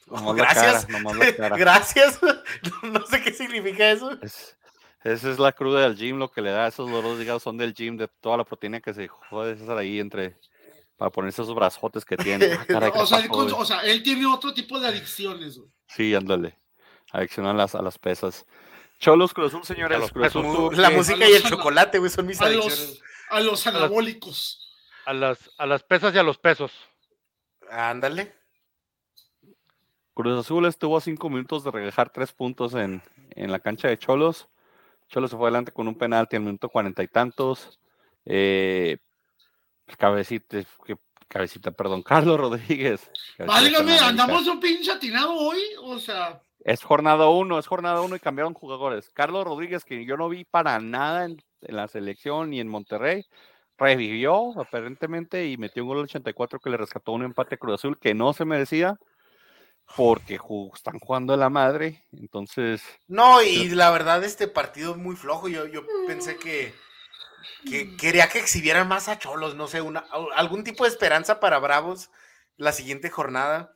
Speaker 3: Oh, gracias.
Speaker 1: Cara, la cara.
Speaker 3: gracias. No sé qué significa eso.
Speaker 1: Es, esa es la cruda del gym, lo que le da esos dolores digamos, son del gym, de toda la proteína que se jode César ahí entre para ponerse esos brazotes que tiene. Ah, caray,
Speaker 4: o, sea, él, o, sea, él, tiene otro tipo de adicciones. Güey.
Speaker 1: Sí, ándale. Adicción a las, a las pesas. Cholos Cruz señores.
Speaker 3: Los
Speaker 1: Cruz Azul,
Speaker 3: la música y el chocolate, güey, son mis
Speaker 4: a
Speaker 3: adicciones.
Speaker 4: Los, a los anabólicos.
Speaker 2: A las, a las pesas y a los pesos.
Speaker 3: Ándale.
Speaker 1: Cruz Azul estuvo a cinco minutos de regresar tres puntos en, en la cancha de Cholos. Cholos se fue adelante con un penalti al minuto cuarenta y tantos. Eh, cabecita, cabecita, perdón, Carlos Rodríguez.
Speaker 4: Válgame, andamos un pinche atinado hoy, o sea.
Speaker 1: Es jornada uno, es jornada uno y cambiaron jugadores. Carlos Rodríguez, que yo no vi para nada en, en la selección ni en Monterrey, revivió aparentemente y metió un gol al 84 que le rescató un empate a Cruz Azul que no se merecía porque están jugando a la madre, entonces...
Speaker 3: No, y la verdad este partido es muy flojo, yo, yo pensé que, que quería que exhibieran más a Cholos, no sé, una, algún tipo de esperanza para Bravos la siguiente jornada,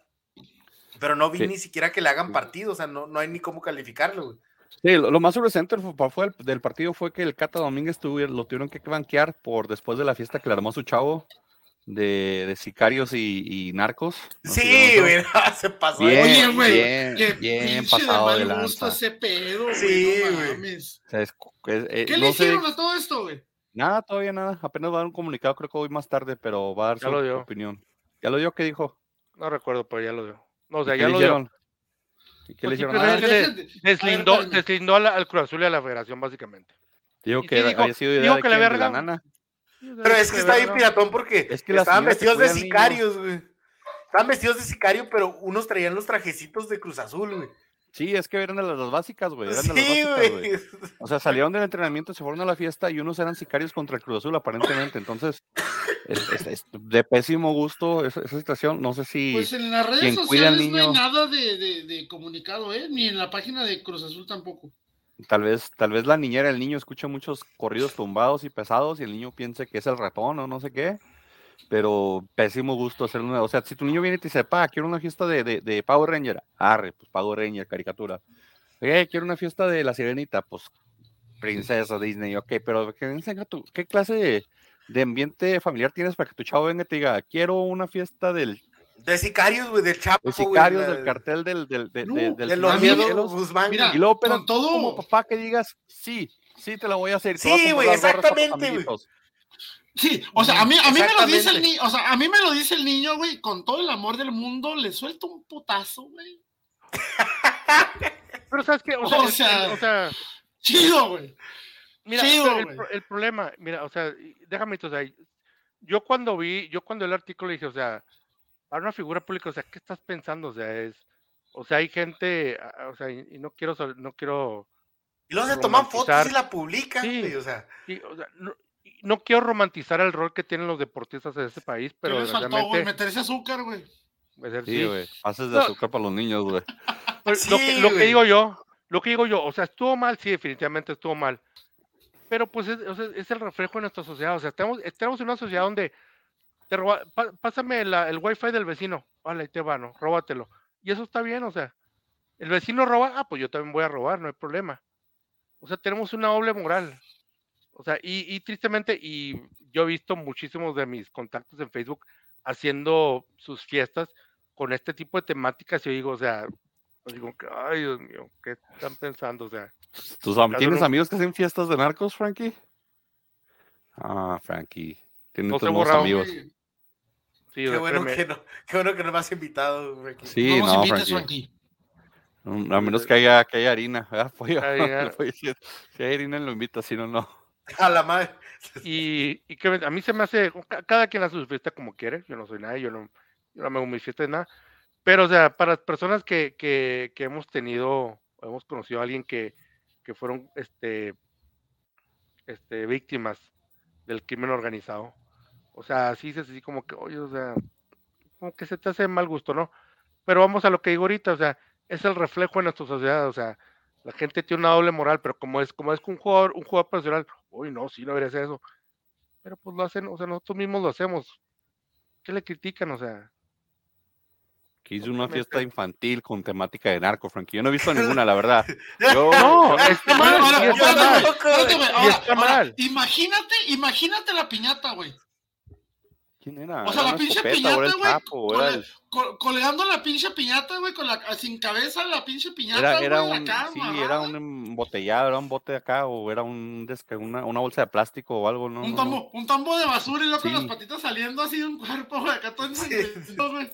Speaker 3: pero no vi sí. ni siquiera que le hagan partido, o sea, no, no hay ni cómo calificarlo. Güey.
Speaker 1: Sí, lo, lo más sobresaliente fue, del partido fue que el Cata Domínguez tuvo, lo tuvieron que banquear por después de la fiesta que le armó su chavo de, de sicarios y, y narcos.
Speaker 3: ¿no? Sí, güey, se pasó.
Speaker 1: Bien,
Speaker 4: Oye, güey,
Speaker 1: bien,
Speaker 4: qué
Speaker 1: bien pasado
Speaker 4: de
Speaker 1: lanza.
Speaker 4: ese pedo,
Speaker 3: Sí,
Speaker 4: güey. No
Speaker 3: güey.
Speaker 4: mames.
Speaker 1: O sea, es- es- eh,
Speaker 4: ¿Qué
Speaker 1: no
Speaker 4: le
Speaker 1: sé-
Speaker 4: hicieron a todo esto, güey?
Speaker 1: Nada, todavía nada. Apenas va a dar un comunicado, creo que hoy más tarde, pero va a dar
Speaker 2: Ya
Speaker 1: su
Speaker 2: lo dio.
Speaker 1: opinión. ¿Ya lo dio? ¿Qué dijo?
Speaker 2: No recuerdo, pero ya lo dio. No, o sea,
Speaker 1: ¿Y qué
Speaker 2: ya lo?
Speaker 1: ¿Y qué le
Speaker 2: Pues
Speaker 1: hicieron?
Speaker 2: simplemente-
Speaker 1: Ah,
Speaker 4: ver,
Speaker 2: Deslindó, deslindó la- al Cruz Azul y a la Federación, básicamente.
Speaker 1: digo que
Speaker 2: dijo-
Speaker 1: había sido idea
Speaker 2: dijo
Speaker 1: de,
Speaker 2: que le
Speaker 1: quién,
Speaker 2: había
Speaker 1: de la nana.
Speaker 3: Pero es que está bien piratón porque
Speaker 1: Es que la
Speaker 3: estaban vestidos de sicarios, güey. Estaban vestidos de sicario, pero unos traían los trajecitos de Cruz Azul, güey.
Speaker 1: Sí, es que eran de las, básicas, güey. Eran de las
Speaker 3: Sí,
Speaker 1: básicas,
Speaker 3: güey.
Speaker 1: O sea, salieron del entrenamiento, se fueron a la fiesta y unos eran sicarios contra el Cruz Azul, aparentemente. Entonces, es, es- es de pésimo gusto esa, esa situación. No sé si.
Speaker 4: Pues en las redes sociales no hay nada de, de, de comunicado, ¿eh? Ni en la página de Cruz Azul tampoco.
Speaker 1: Tal vez, tal vez la niñera, el niño escucha muchos corridos tumbados y pesados y el niño piense que es el ratón o no sé qué. Pero pésimo gusto hacer una. O sea, si tu niño viene y te dice, pa, quiero una fiesta de, de, de Power Ranger, arre, pues Power Ranger, caricatura. Eh, quiero una fiesta de la sirenita, pues princesa Disney, ok, pero que enseña tu, ¿qué clase de de ambiente familiar tienes para que tu chavo venga y te diga, quiero una fiesta del
Speaker 3: De sicarios, güey, del Chapo,
Speaker 1: de sicarios
Speaker 3: la-
Speaker 1: del cartel del, del, de,
Speaker 4: No,
Speaker 1: de- del
Speaker 3: De los miedos, Guzmán.
Speaker 4: Mira,
Speaker 1: y luego pero
Speaker 4: con todo-
Speaker 1: como papá que digas sí sí te la voy a hacer
Speaker 3: Sí, güey, exactamente, güey.
Speaker 1: Amiguitos".
Speaker 4: Sí, o sea, a mí, a mí me lo dice el niño, o sea, a mí me lo dice el niño, güey, con todo el amor del mundo, le suelto un putazo, güey.
Speaker 2: Pero sabes qué, o
Speaker 4: O
Speaker 2: sea, el-
Speaker 4: sea,
Speaker 2: el- o sea,
Speaker 4: Chido, güey.
Speaker 2: Mira,
Speaker 4: Chido,
Speaker 2: pero el,
Speaker 4: güey.
Speaker 2: pro- el problema, mira, o sea, déjame, o sea, yo cuando vi, yo cuando el artículo dije, o sea, para una figura pública, o sea, ¿qué estás pensando? O sea, es, o sea, hay gente, o sea, y, y no quiero, no quiero,
Speaker 3: Y luego se toman fotos y la publican,
Speaker 2: Sí.
Speaker 3: güey, o sea.
Speaker 2: y, o sea, no, no quiero romantizar el rol que tienen los deportistas de este país,
Speaker 4: ¿Qué
Speaker 2: pero
Speaker 4: les faltó, güey? Meterse azúcar, güey.
Speaker 2: es el-
Speaker 1: sí
Speaker 2: sí.
Speaker 1: güey pases de
Speaker 2: No.
Speaker 1: azúcar para los niños güey
Speaker 3: Sí,
Speaker 2: lo, que, lo que digo yo, lo que digo yo, o sea, estuvo mal, sí, definitivamente estuvo mal. Pero pues es, o sea, es el reflejo de nuestra sociedad. O sea, estamos, estamos en una sociedad donde te roba, pa- pásame la- el wifi del vecino, vale, ahí te va, ¿no? Róbatelo. Y eso está bien, o sea, el vecino roba, ah, pues yo también voy a robar, no hay problema. O sea, tenemos una doble moral. O sea, y, y tristemente, y yo he visto muchísimos de mis contactos en Facebook haciendo sus fiestas con este tipo de temáticas, y yo digo, o sea, yo digo, que, ay, Dios mío, ¿qué están pensando? O sea,
Speaker 1: ¿Tus am-
Speaker 2: Caso
Speaker 1: ¿Tienes
Speaker 2: no-
Speaker 1: amigos que hacen fiestas de narcos, Frankie? Ah, Frankie. Tienes
Speaker 2: No
Speaker 1: tus amigos.
Speaker 4: Sí,
Speaker 3: Qué bueno que no, qué bueno que no me has invitado, Ricky.
Speaker 1: Sí,
Speaker 4: no
Speaker 1: no,
Speaker 4: invites,
Speaker 1: Frankie.
Speaker 4: Frankie.
Speaker 1: A menos que haya, que haya harina. ¿verdad? Pollo?
Speaker 2: Harina.
Speaker 1: Pollo, Si si hay harina, lo invita, si no, no.
Speaker 3: A la madre.
Speaker 2: Y, y que a mí se me hace, ca- cada quien hace su fiesta como quiere, yo no soy nadie, yo no, yo no me hago mi fiesta de nada, pero o sea, para las personas que, que, que hemos tenido, hemos conocido a alguien que, que fueron este, este, víctimas del crimen organizado, o sea, así es así como que, oye, o sea, como que se te hace mal gusto, ¿no? Pero vamos a lo que digo ahorita, o sea, es el reflejo de nuestra sociedad, o sea, la gente tiene una doble moral, pero como es, como es un jugador, un jugador profesional, uy, no, sí, no debería hacer eso. Pero pues lo hacen, o sea, nosotros mismos lo hacemos. ¿Qué le critican? O sea,
Speaker 1: Que hizo una fiesta infantil con temática de narco, Frankie. Yo no he visto ninguna, la verdad. Yo,
Speaker 2: no, está mal.
Speaker 4: Imagínate, imagínate la piñata, güey.
Speaker 1: ¿Quién era?
Speaker 4: O sea,
Speaker 1: ¿Era
Speaker 4: la pinche
Speaker 1: escopeta
Speaker 4: piñata, güey,
Speaker 1: el-
Speaker 4: Col- colgando la pinche piñata, güey, con la sin cabeza la pinche piñata,
Speaker 1: era, era
Speaker 4: güey,
Speaker 1: un,
Speaker 4: acá,
Speaker 1: sí, era un embotellado, era un bote de acá, o era un una, una bolsa de plástico o algo, ¿no?
Speaker 4: un tambo,
Speaker 1: no.
Speaker 4: un tambo de basura y luego con las patitas saliendo así de un cuerpo, güey, acá todo güey.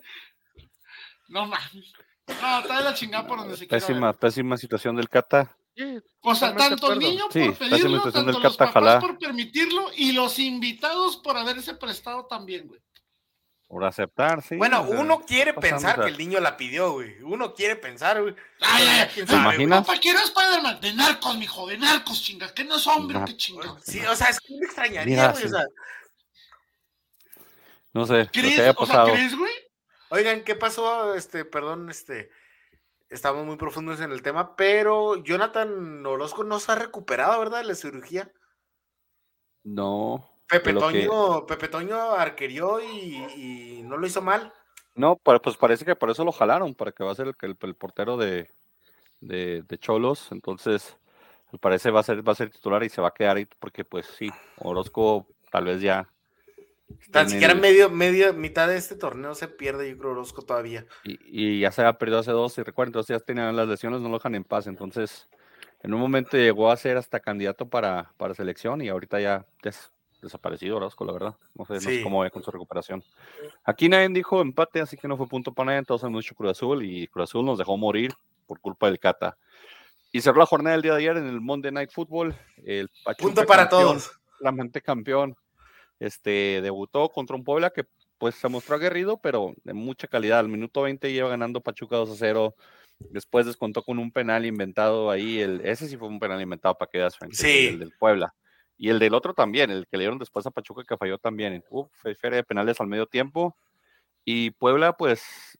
Speaker 4: No mames. No, está de la chingada por donde se quiera.
Speaker 1: Pésima,
Speaker 4: ver.
Speaker 1: pésima situación del Cata.
Speaker 2: Sí,
Speaker 4: O sea, tanto el niño
Speaker 1: Sí,
Speaker 4: por
Speaker 1: pésima
Speaker 4: pedirlo, tanto los papás
Speaker 1: ojalá.
Speaker 4: por permitirlo y los invitados por haberse prestado también, güey.
Speaker 1: Por aceptar, sí.
Speaker 3: Bueno,
Speaker 1: o sea,
Speaker 3: uno quiere pensar
Speaker 1: o
Speaker 3: que el niño la pidió, güey. Uno quiere pensar, güey.
Speaker 4: Ay, ay,
Speaker 1: ¿Te
Speaker 3: sabe,
Speaker 1: imaginas?
Speaker 4: Papá, quiero Spider-Man. De narcos, mijo, de narcos, chinga. Que no es hombre, qué chingado.
Speaker 3: Sí, o sea, es que me extrañaría,
Speaker 1: Mira,
Speaker 3: güey. O
Speaker 1: sí.
Speaker 3: sea,
Speaker 1: No sé, lo
Speaker 4: ¿Crees?
Speaker 1: que haya
Speaker 4: O sea,
Speaker 1: pasado.
Speaker 4: ¿crees, güey?
Speaker 3: oigan, ¿qué pasó? Este, perdón, este. Estamos muy profundos en el tema, pero Jonathan Orozco no se ha recuperado, ¿verdad? De la cirugía.
Speaker 1: No.
Speaker 3: Pepe
Speaker 1: que-
Speaker 3: Toño, Pepe Toño arquerió y, y no lo hizo mal.
Speaker 1: No, pues parece que por eso lo jalaron, para que va a ser el, el, el portero de, de, de Cholos. Entonces, me parece va a ser, va a ser titular y se va a quedar ahí, porque pues sí, Orozco tal vez ya.
Speaker 3: Tan siquiera
Speaker 1: el-
Speaker 3: medio, medio, mitad de este torneo se pierde, yo creo, Orozco todavía.
Speaker 1: y, y ya se había perdido hace dos, y recuerden, entonces ya tenían las lesiones, no lo dejan en paz. Entonces, en un momento llegó a ser hasta candidato para, para selección y ahorita ya des- desaparecido Orozco, la verdad. No sé, no sé
Speaker 3: Sí.
Speaker 1: cómo va con su recuperación. Aquí nadie dijo empate, así que no fue punto para nadie. Hemos dicho Cruz Azul y Cruz Azul nos dejó morir por culpa del Cata. Y cerró la jornada del día de ayer en el Monday Night Football. El Pachuca
Speaker 3: Punto para
Speaker 1: campeón,
Speaker 3: todos.
Speaker 1: claramente campeón. Este debutó contra un Puebla que pues se mostró aguerrido, pero de mucha calidad. Al minuto 20 iba ganando Pachuca 2 a 0. Después descontó con un penal inventado ahí. El, ese sí fue un penal inventado para que veas,
Speaker 3: Sí.
Speaker 1: el del Puebla. Y el del otro también, el que le dieron después a Pachuca que falló también. Uf, feria de penales al medio tiempo. Y Puebla, pues,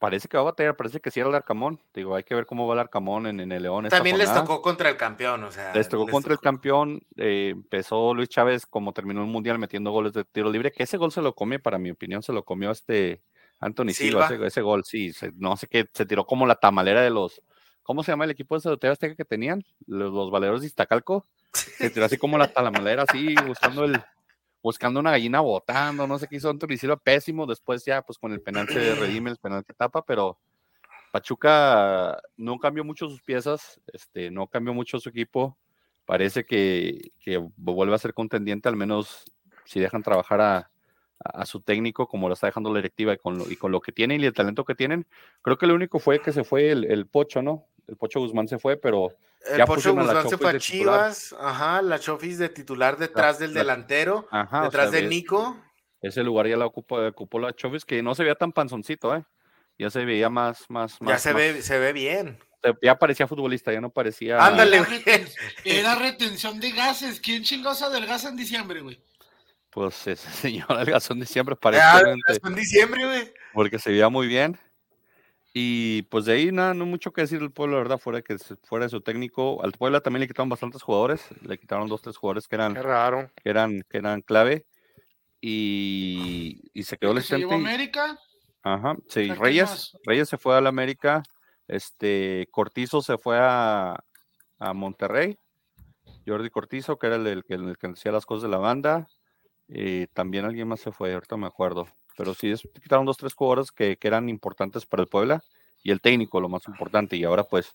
Speaker 1: parece que va a batallar, parece que sí era el Arcamón. Digo, hay que ver cómo va el Arcamón en, en el León. esta
Speaker 3: También les tocó contra el campeón, o sea.
Speaker 1: Les tocó contra el campeón. eh, empezó Luis Chávez, como terminó el mundial, metiendo goles de tiro libre. Que ese gol se lo comió, para mi opinión, se lo comió este Anthony Silva.
Speaker 3: Silva.
Speaker 1: ese, ese gol, sí. se- no sé qué, se tiró como la tamalera de los. ¿Cómo se llama el equipo de TV Azteca que tenían? Los, los valeros de Iztacalco. Se tiró así como la tamalera, así, buscando el, buscando una gallina botando, no sé qué hizo Anthony Silva, pésimo. Después ya, pues con el penal se redime el penal que tapa, pero Pachuca no cambió mucho sus piezas, este, no cambió mucho su equipo. Parece que, que vuelve a ser contendiente, al menos si dejan trabajar a, a su técnico como lo está dejando la directiva y con lo, y con lo que tienen y el talento que tienen. Creo que lo único fue que se fue el, el Pocho, ¿no? El Pocho Guzmán se fue, pero
Speaker 3: El
Speaker 1: ya
Speaker 3: Pocho Guzmán se
Speaker 1: Chofis
Speaker 3: fue a
Speaker 1: de titular.
Speaker 3: Chivas, ajá, la Chofis de titular detrás del
Speaker 1: la-
Speaker 3: delantero,
Speaker 1: o
Speaker 3: detrás
Speaker 1: sea,
Speaker 3: de Nico.
Speaker 1: ese lugar ya la ocupó, ocupó la Chovis, que no se veía tan panzoncito, ¿eh? Ya se veía más, más,
Speaker 3: Ya
Speaker 1: más-
Speaker 3: se
Speaker 1: más-
Speaker 3: ve, se ve bien.
Speaker 1: ya parecía futbolista, ya no parecía.
Speaker 3: Ándale.
Speaker 4: Era, reten- era retención de gases. ¿Quién chingados adelgaza en diciembre, güey?
Speaker 1: Pues ese señor Algazón de siempre
Speaker 3: Ah,
Speaker 1: aparentemente,
Speaker 3: en diciembre, güey.
Speaker 1: porque se veía muy bien. Y pues de ahí nada, no mucho que decir del pueblo, la verdad, fuera de que fuera de su técnico. Al Puebla también le quitaron bastantes jugadores, le quitaron dos, tres jugadores que eran,
Speaker 2: raro.
Speaker 1: que eran, que eran clave. Y, y se quedó el
Speaker 4: Que se llevó América.
Speaker 1: Ajá, sí,
Speaker 4: ¿A quién
Speaker 1: Reyes,
Speaker 4: más?
Speaker 1: Reyes se fue al América, este, Cortizo se fue a, a Monterrey, Jordi Cortizo, que era el, que- el que decía las cosas de la banda, y también alguien más se fue, ahorita me acuerdo, pero sí, es- quitaron dos, tres jugadores que, que eran importantes para el Puebla, y el técnico, lo más importante, y ahora pues,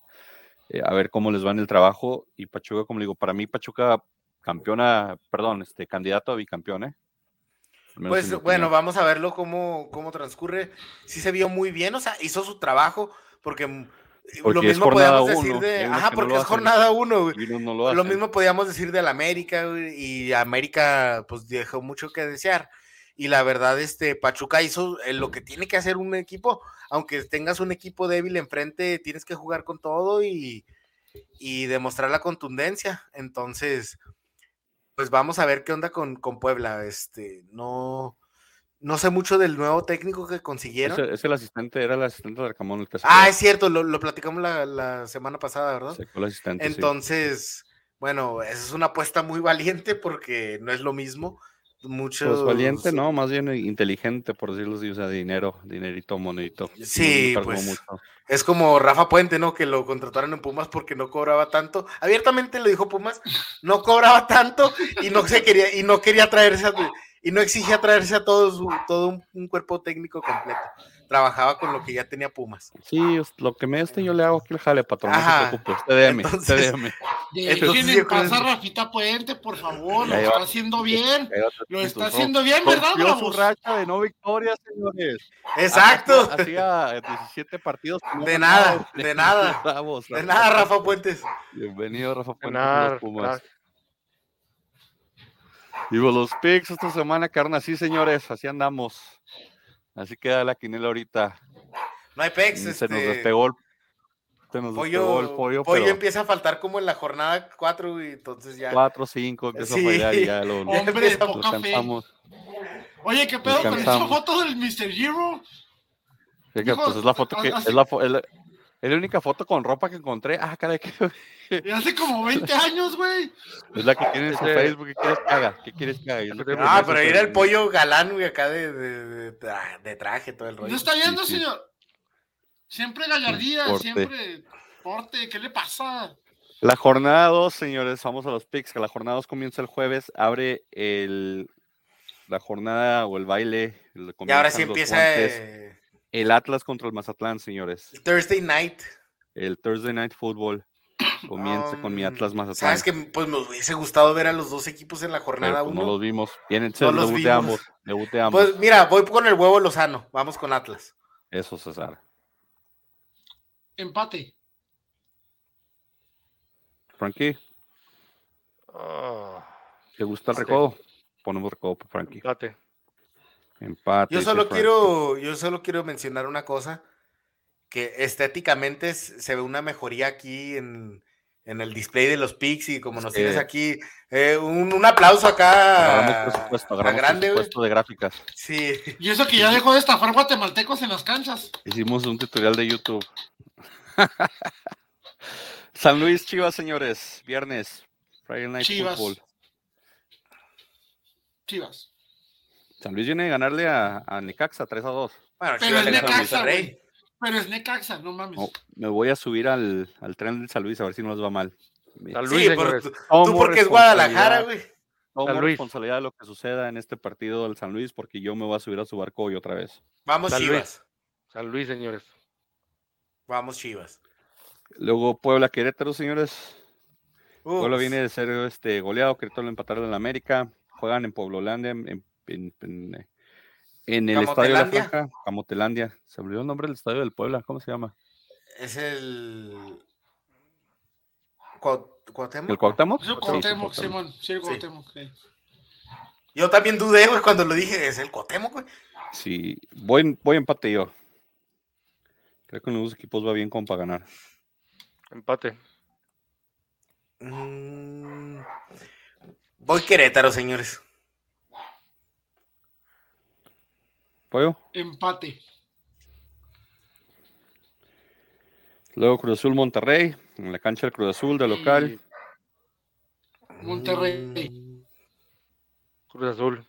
Speaker 1: eh, a ver cómo les va en el trabajo, y Pachuca, como le digo, para mí Pachuca campeona, perdón, este, candidato a bicampeón, ¿eh?
Speaker 3: Pues bueno,
Speaker 1: opinión.
Speaker 3: vamos a verlo cómo, cómo transcurre. Sí se vio muy bien, o sea, hizo su trabajo, porque, mm,
Speaker 1: Porque
Speaker 3: lo mismo podíamos decir
Speaker 1: uno,
Speaker 3: de.
Speaker 1: unos
Speaker 3: Ajá,
Speaker 1: no
Speaker 3: porque es jornada uno, güey.
Speaker 1: No lo
Speaker 3: mismo podíamos decir del América, güey, y América, pues dejó mucho que desear. Y la verdad, este Pachuca hizo eh, lo que tiene que hacer un equipo, aunque tengas un equipo débil enfrente, tienes que jugar con todo y, y demostrar la contundencia. Entonces, pues vamos a ver qué onda con, con Puebla. Este, no, no sé mucho del nuevo técnico que consiguieron.
Speaker 1: Es, el- es el asistente, era el asistente de Arcamón el que se
Speaker 3: Ah, es cierto, lo, lo platicamos la, la semana pasada, ¿verdad?
Speaker 1: Se quedó el asistente, sí.
Speaker 3: Entonces, bueno, esa es una apuesta muy valiente porque no es lo mismo. Muchos.
Speaker 1: Pues valiente, no, más bien inteligente, por decirlo así, o sea, dinero, dinerito, monedito.
Speaker 3: Sí, pues,
Speaker 1: mucho.
Speaker 3: Es como Rafa Puente, ¿no? Que lo contrataron en Pumas porque no cobraba tanto. Abiertamente lo dijo Pumas, no cobraba tanto y no se quería, y no quería traerse a, y no exigía traerse a todo su, todo un, un cuerpo técnico completo. Trabajaba con lo que ya tenía Pumas.
Speaker 1: Sí, lo que me este yo le hago aquí el jale, patrón,
Speaker 3: Ajá,
Speaker 1: no se preocupe, usted déme, usted
Speaker 3: entonces-
Speaker 4: Dejen
Speaker 3: yo
Speaker 4: en
Speaker 3: creo
Speaker 4: paz a
Speaker 3: que-
Speaker 4: Rafita Puente, por favor. Lo está haciendo bien. Lo está haciendo bien, ¿verdad,
Speaker 1: Rompió su
Speaker 4: Bravos?
Speaker 1: racha de no victorias, señores.
Speaker 3: Exacto.
Speaker 1: Hacía, hacía 17 partidos. que no
Speaker 3: De nada, de nada.
Speaker 1: Bravos,
Speaker 3: De nada, Rafa Puentes.
Speaker 1: Bienvenido, Rafa Puente,
Speaker 2: Ganar,
Speaker 1: los Pumas. Y pues, los picks esta semana quedaron así, señores, así andamos. Así queda la quinela ahorita.
Speaker 3: No hay pex.
Speaker 1: se
Speaker 3: Este,
Speaker 1: nos despegó el, se nos despegó el
Speaker 3: pollo,
Speaker 1: pollo,
Speaker 3: pollo
Speaker 1: pero
Speaker 3: empieza a faltar como en la jornada 4 y entonces ya.
Speaker 1: 4 5 empieza
Speaker 3: Sí.
Speaker 1: a fallar y ya lo,
Speaker 4: Hombre, poca fe. Oye, ¿qué pedo con esa foto del Mr. Hero?
Speaker 1: Pues, es la foto que
Speaker 4: hace-
Speaker 1: es la, fo- es la- es la única foto con ropa que encontré. Ah, caray, que
Speaker 4: De hace como 20 años, güey.
Speaker 1: es la que tiene en su Facebook. ¿Qué quieres que haga? ¿Qué quieres que haga?
Speaker 2: Ah,
Speaker 3: Ah, pero era el pollo galán, güey, acá de, de, de traje, todo el rollo.
Speaker 4: ¿No está viendo,
Speaker 1: sí.
Speaker 4: señor? Siempre gallardía,
Speaker 1: Porte.
Speaker 4: siempre porte. ¿Qué le pasa?
Speaker 1: La jornada 2, señores, vamos a los picks, que la jornada 2 comienza el jueves, abre el la jornada o el baile. el-
Speaker 3: Y ahora sí empieza
Speaker 1: guantes.
Speaker 3: eh,
Speaker 1: el Atlas contra el Mazatlán, señores.
Speaker 3: Thursday night.
Speaker 1: El Thursday Night Football comienza con mi
Speaker 3: Um,
Speaker 1: Atlas Mazatlán.
Speaker 3: Sabes que pues me hubiese gustado ver a los dos equipos en la jornada
Speaker 1: pues, no
Speaker 3: 1.
Speaker 1: los vimos. Vienen,
Speaker 3: No
Speaker 1: el
Speaker 3: los
Speaker 1: debut de
Speaker 3: vimos.
Speaker 1: ambos. Debut de ambos.
Speaker 3: Pues mira, voy con el huevo Lozano. Vamos con Atlas.
Speaker 1: Eso, César.
Speaker 4: Empate.
Speaker 1: Frankie,
Speaker 2: Ah,
Speaker 1: ¿te gusta el recodo? Ponemos recodo para Frankie.
Speaker 2: empate.
Speaker 1: Empate.
Speaker 3: Yo solo quiero, yo solo quiero mencionar una cosa, que estéticamente se ve una mejoría aquí en, en el display de los pics y como nos
Speaker 1: Sí.
Speaker 3: tienes aquí, eh, un, un aplauso acá
Speaker 1: Agarramos presupuesto,
Speaker 3: a
Speaker 1: agarramos
Speaker 3: grande,
Speaker 1: presupuesto de gráficas.
Speaker 3: Sí,
Speaker 4: Y eso que ya dejó de estafar guatemaltecos en las canchas.
Speaker 1: Hicimos un tutorial de YouTube. San Luis Chivas, señores. Viernes. Friday Night
Speaker 4: Chivas.
Speaker 1: Football.
Speaker 4: Chivas.
Speaker 1: San Luis viene a ganarle a, a Necaxa 3 a 2.
Speaker 3: bueno,
Speaker 4: Pero es Necaxa, güey. Pero es Necaxa, no mames.
Speaker 1: No, me voy a subir al, al tren del San Luis a ver si no les va mal.
Speaker 2: San
Speaker 3: Sí,
Speaker 2: Luis,
Speaker 3: por-
Speaker 2: señores.
Speaker 3: tú, porque es Guadalajara, güey.
Speaker 1: tomo
Speaker 2: San Luis.
Speaker 1: responsabilidad de lo que suceda en este partido del San Luis porque yo me voy a subir a su barco hoy otra vez.
Speaker 3: Vamos
Speaker 2: San Luis.
Speaker 3: Chivas.
Speaker 2: San Luis, señores.
Speaker 3: Vamos Chivas.
Speaker 1: Luego Puebla Querétaro, señores.
Speaker 3: Uf,
Speaker 1: Puebla viene de ser este goleado, Querétaro lo empataron en la América. Juegan en Pueblolandia, en, en, en- en el estadio de la
Speaker 3: ¿Camotelandia?
Speaker 1: Franja, Camotelandia. Se me olvidó el nombre del estadio del Puebla, ¿cómo se llama?
Speaker 3: Es el. Cuau- Cuauhtémoc.
Speaker 1: ¿El Cuauhtémoc?
Speaker 4: Sí,
Speaker 1: Sí,
Speaker 4: Cuauhtémoc,
Speaker 1: sí,
Speaker 4: Simón. Sí, el Cuauhtémoc, sí.
Speaker 3: Yo también dudé, güey, cuando lo dije. Es el Cuauhtémoc, güey.
Speaker 1: Sí, voy, voy empate yo. Creo que en los dos equipos va bien como para ganar.
Speaker 2: Empate.
Speaker 3: Mm, Voy Querétaro, señores.
Speaker 1: ¿Pollo?
Speaker 4: Empate.
Speaker 1: Luego Cruz Azul Monterrey, en la cancha del Cruz Azul de local.
Speaker 4: Monterrey.
Speaker 2: Cruz Azul.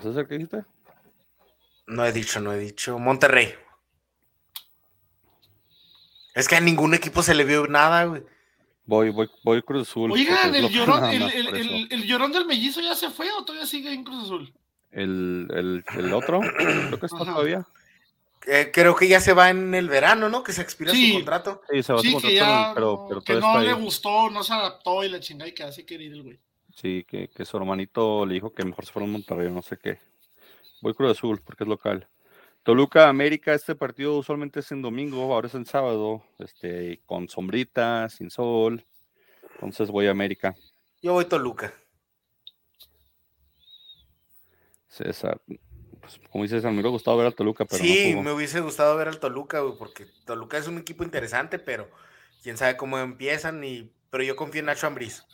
Speaker 1: ¿Es el que dijiste?
Speaker 3: No he dicho, no he dicho. Monterrey. Es que a ningún equipo se le vio nada, güey.
Speaker 1: Voy, voy, voy Cruz Azul.
Speaker 4: Oigan, el llorón, el, llorón del mellizo ya se fue o todavía sigue en Cruz Azul.
Speaker 1: El, el, el otro, creo que está
Speaker 4: Ajá.
Speaker 1: todavía.
Speaker 3: Eh, creo que ya se va en el verano, ¿no? Que se expira
Speaker 4: Sí.
Speaker 3: su contrato.
Speaker 1: Sí, se va
Speaker 4: Sí,
Speaker 1: su
Speaker 4: que
Speaker 1: contrato,
Speaker 4: ya
Speaker 1: pero, pero
Speaker 4: que no
Speaker 1: está
Speaker 4: le
Speaker 1: ahí.
Speaker 4: gustó, no se adaptó y la chingada y que así quería ir el güey.
Speaker 1: Sí, que, que su hermanito le dijo que mejor se fuera a Monterrey, no sé qué. Voy Cruz Azul porque es local. Toluca, América, este partido usualmente es en domingo, ahora es en sábado, este, con sombrita, sin sol. Entonces voy a América.
Speaker 3: Yo voy Toluca.
Speaker 1: César, pues, como dices, me hubiera gustado ver a Toluca, pero
Speaker 3: sí,
Speaker 1: no
Speaker 3: me hubiese gustado ver al Toluca, güey, porque Toluca es un equipo interesante, pero quién sabe cómo empiezan. Y... Pero yo confío en Nacho Ambriz.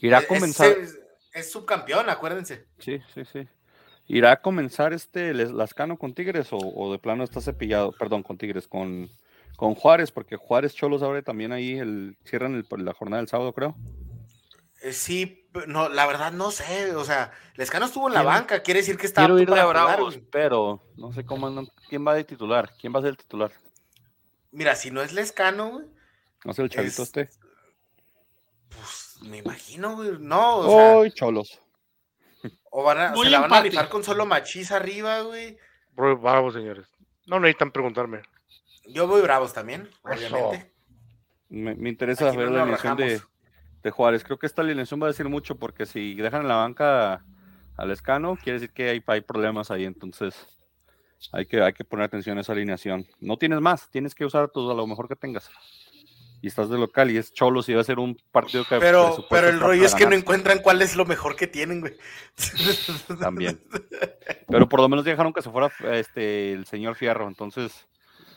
Speaker 1: Irá a
Speaker 3: Es-
Speaker 1: comenzar,
Speaker 3: Es, es subcampeón, acuérdense.
Speaker 1: sí, sí, sí. ¿Irá a comenzar este Lascano con Tigres o, o de plano está cepillado? Perdón, con Tigres, con, con Juárez, porque Juárez Cholos abre también ahí, el, cierran el- la jornada del sábado, creo.
Speaker 3: Eh, sí, no, la verdad no sé. O sea, Lescano estuvo en la
Speaker 1: Quiero-
Speaker 3: banca, quiere decir que está
Speaker 1: Quiero irle a
Speaker 3: jugar,
Speaker 1: pero no sé cómo andan. ¿Quién va de titular? ¿Quién va a ser el titular?
Speaker 3: Mira, si no es Lescano, güey,
Speaker 1: No sé el chavito
Speaker 3: Es-
Speaker 1: este.
Speaker 3: pues me imagino, güey. No, o sea,
Speaker 1: ¡Ay, cholos!
Speaker 3: O van a, se la van a rifar con solo machis arriba, güey.
Speaker 2: Voy Bravos, señores. No necesitan preguntarme.
Speaker 3: Yo voy bravos también,
Speaker 2: Eso.
Speaker 3: obviamente.
Speaker 1: Me, me interesa
Speaker 3: Aquí
Speaker 1: ver
Speaker 3: no
Speaker 1: la alineación de, de Juárez. Creo que esta alineación va a decir mucho porque si dejan en la banca al Escano, quiere decir que hay, hay problemas ahí. Entonces hay que, hay que poner atención a esa alineación. No tienes más, tienes que usar todo a lo mejor que tengas. Y estás de local y es Cholos y va a ser un partido que
Speaker 3: Pero, pero el rollo es que no encuentran cuál es lo mejor que tienen, güey.
Speaker 1: También. Pero por lo menos dejaron que se fuera este, el señor Fierro. Entonces,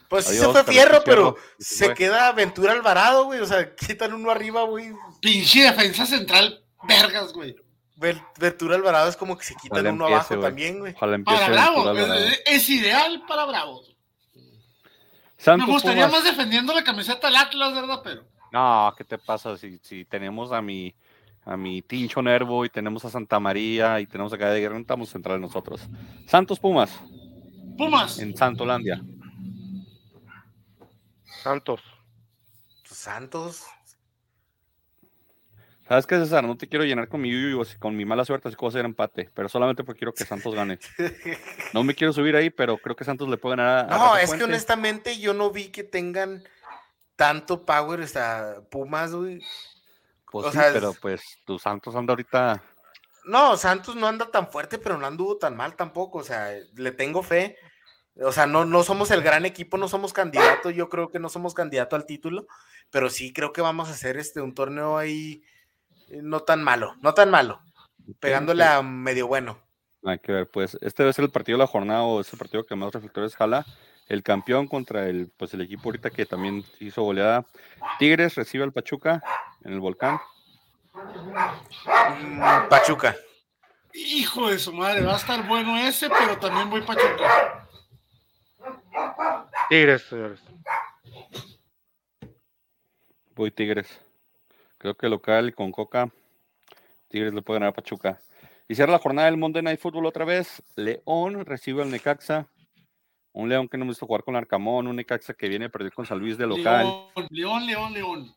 Speaker 3: Pues sí se fue Fierro, pero
Speaker 1: se
Speaker 3: queda Ventura Alvarado, güey. O sea, quitan uno arriba, güey.
Speaker 4: Pinche defensa central, vergas, güey.
Speaker 3: Ven- Ventura Alvarado es como que se quitan
Speaker 1: Ojalá
Speaker 3: uno
Speaker 1: empiece,
Speaker 3: abajo también, güey.
Speaker 1: ojalá empiece
Speaker 4: Para
Speaker 1: Alvarado.
Speaker 4: es, es ideal para Bravos.
Speaker 1: Santos
Speaker 4: Me gustaría
Speaker 1: Pumas.
Speaker 4: más defendiendo la camiseta del Atlas, ¿verdad? Pero
Speaker 1: No, ¿qué te pasa? Si, si tenemos a mi a mi Tincho Nervo y tenemos a Santa María y tenemos acá de Guerrero, estamos centrales nosotros. Santos Pumas
Speaker 4: Pumas.
Speaker 1: en Santolandia.
Speaker 2: Santos.
Speaker 3: Santos.
Speaker 1: ¿Sabes qué, César? No te quiero llenar con mi yuyu, con mi mala suerte, así que voy a hacer empate, pero solamente porque quiero que Santos gane. No me quiero subir ahí, pero creo que Santos le puede ganar a,
Speaker 3: No,
Speaker 1: Rafa
Speaker 3: es que honestamente yo no vi que tengan tanto power hasta Pumas, güey.
Speaker 1: Pues
Speaker 3: o
Speaker 1: sí,
Speaker 3: sea,
Speaker 1: pero
Speaker 3: es-
Speaker 1: pues tu Santos anda ahorita.
Speaker 3: No, Santos no anda tan fuerte, pero no anduvo tan mal tampoco. O sea, le tengo fe. O sea, no, no somos el gran equipo, no somos candidatos. Yo creo que no somos candidato al título, pero sí creo que vamos a hacer este un torneo ahí no tan malo, no tan malo, pegándole a medio bueno.
Speaker 1: Hay que ver, pues este debe ser el partido de la jornada o es el partido que más reflectores jala. El campeón contra el, pues el equipo ahorita que también hizo goleada. Tigres recibe al Pachuca en el volcán.
Speaker 3: Mm, Pachuca.
Speaker 4: Hijo de su madre, va a estar bueno ese, pero también voy Pachuca.
Speaker 2: Tigres, señores.
Speaker 1: Voy Tigres. Creo que local con Coca. Tigres le puede ganar a Pachuca. Y cierra la jornada del Monday Night Football otra vez. León recibe al Necaxa. Un León que no me visto jugar con Arcamón. Un Necaxa que viene a perder con San Luis de local.
Speaker 4: León, León, León, León.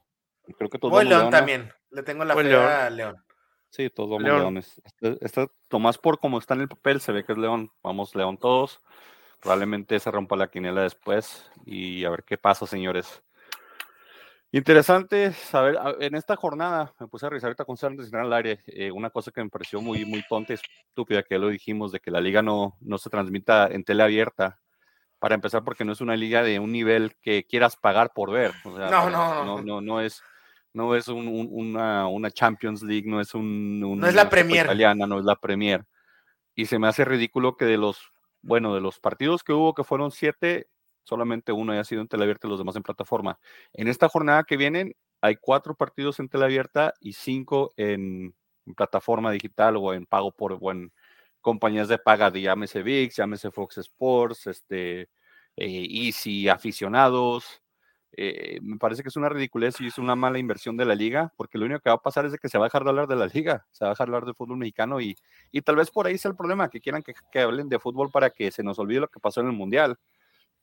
Speaker 1: Creo que todos
Speaker 3: Voy León
Speaker 1: León,
Speaker 3: también. Le tengo la fe
Speaker 2: León.
Speaker 3: a León.
Speaker 1: Sí, todos vamos
Speaker 2: León.
Speaker 1: leones. Este, este, Tomás, por como está en el papel, se ve que es león. Vamos león todos. Probablemente se rompa la quiniela después y a ver qué pasa, señores. Interesante saber, en esta jornada, me puse a revisar ahorita con entrar al aire, eh, una cosa que me pareció muy, muy tonta y estúpida, que lo dijimos, de que la liga no, no se transmita en tele abierta. Para empezar, porque no es una liga de un nivel que quieras pagar por ver. o sea,
Speaker 3: No, no,
Speaker 1: no, no, no es, no es un- un- una, una Champions League, no es un, un-
Speaker 3: No es la Premier.
Speaker 1: italiana, no es la Premier. Y se me hace ridículo que de los, bueno, de los partidos que hubo, que fueron siete, solamente uno haya sido en teleabierta y los demás en plataforma. En esta jornada que vienen, hay cuatro partidos en teleabierta y cinco en, plataforma digital o en pago por, o en compañías de paga, de llámese VIX, llámese Fox Sports, este, eh, Easy, aficionados. Eh, me parece que es una ridiculez y es una mala inversión de la liga, porque lo único que va a pasar es que se va a dejar de hablar de la liga, se va a dejar de hablar de fútbol mexicano y, y tal vez por ahí sea el problema, que quieran que, que hablen de fútbol para que se nos olvide lo que pasó en el Mundial,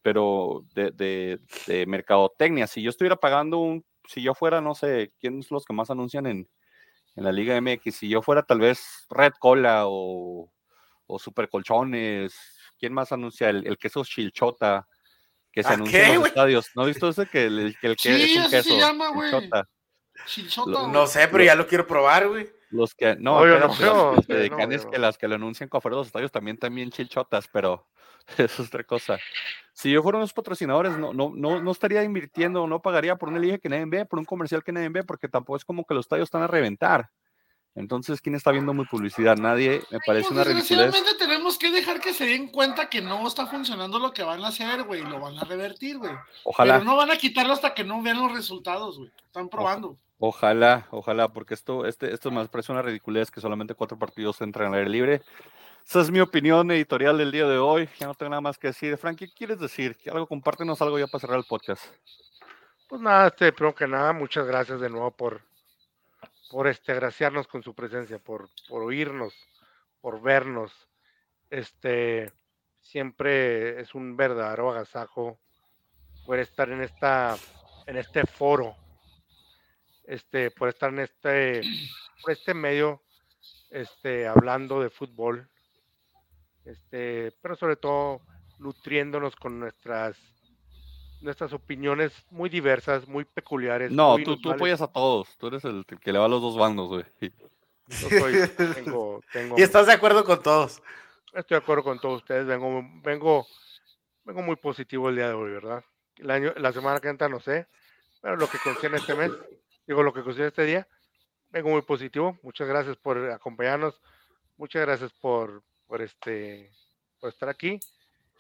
Speaker 1: pero de, de, de mercadotecnia, si yo estuviera pagando un, si yo fuera, no sé, ¿quiénes son los que más anuncian en, en la Liga MX? Si yo fuera tal vez Red Cola o, o Super Colchones, ¿quién más anuncia? El, el queso Chilchota, que se
Speaker 3: ¿Ah,
Speaker 1: anuncia
Speaker 3: qué,
Speaker 1: en los estadios. ¿No has visto ese que el, que el que
Speaker 4: Sí,
Speaker 1: es un
Speaker 4: así se
Speaker 1: queso?
Speaker 4: llama.
Speaker 1: Chilchota?
Speaker 4: Chilchota,
Speaker 1: Lo-
Speaker 4: güey.
Speaker 3: No sé, pero ya lo quiero probar, güey.
Speaker 1: Los que, no, los que
Speaker 2: ustedes
Speaker 1: se dedican
Speaker 2: no,
Speaker 1: es
Speaker 2: yo
Speaker 1: que
Speaker 2: no.
Speaker 1: las que lo anuncian con afuera de los estadios también también chilchotas, pero eso es otra cosa. Si yo fuera unos patrocinadores, no, no, no, no estaría invirtiendo, no pagaría por una liga que nadie ve, por un comercial que nadie ve, porque tampoco es como que los estadios están a reventar. Entonces, ¿quién está viendo mi publicidad? Nadie, me parece
Speaker 4: Pues,
Speaker 1: una ridiculez.
Speaker 4: tenemos que dejar que se den cuenta que no está funcionando lo que van a hacer, güey. Lo van a revertir, güey.
Speaker 1: Ojalá,
Speaker 4: Pero no van a quitarlo hasta que no vean los resultados, güey. Están probando.
Speaker 1: Ojalá, ojalá, porque esto, este, esto me parece una ridiculez que solamente cuatro partidos entran al aire libre. Esa es mi opinión editorial del día de hoy. Ya no tengo nada más que decir. Frank, ¿qué quieres decir? Algo, compártenos algo ya para cerrar el podcast.
Speaker 2: Pues nada, este, primero que nada, muchas gracias de nuevo por, por este, agraciarnos con su presencia, por, por oírnos, por vernos. Este, siempre es un verdadero agasajo poder estar en esta, en este foro, este, por estar en este, por este medio, este, hablando de fútbol, este, pero sobre todo nutriéndonos con nuestras nuestras opiniones muy diversas, muy peculiares.
Speaker 1: No,
Speaker 2: muy
Speaker 1: tú, tú apoyas a todos. Tú eres el que le va a los dos bandos, güey.
Speaker 2: Yo soy- tengo, tengo,
Speaker 3: Y estás de acuerdo con todos.
Speaker 2: estoy de acuerdo con todos ustedes. Vengo, vengo, vengo muy positivo el día de hoy, ¿verdad? El año, la semana que entra no sé, pero lo que concierne este mes, digo lo que concierne este día, vengo muy positivo. Muchas gracias por acompañarnos. Muchas gracias por, por este, por estar aquí.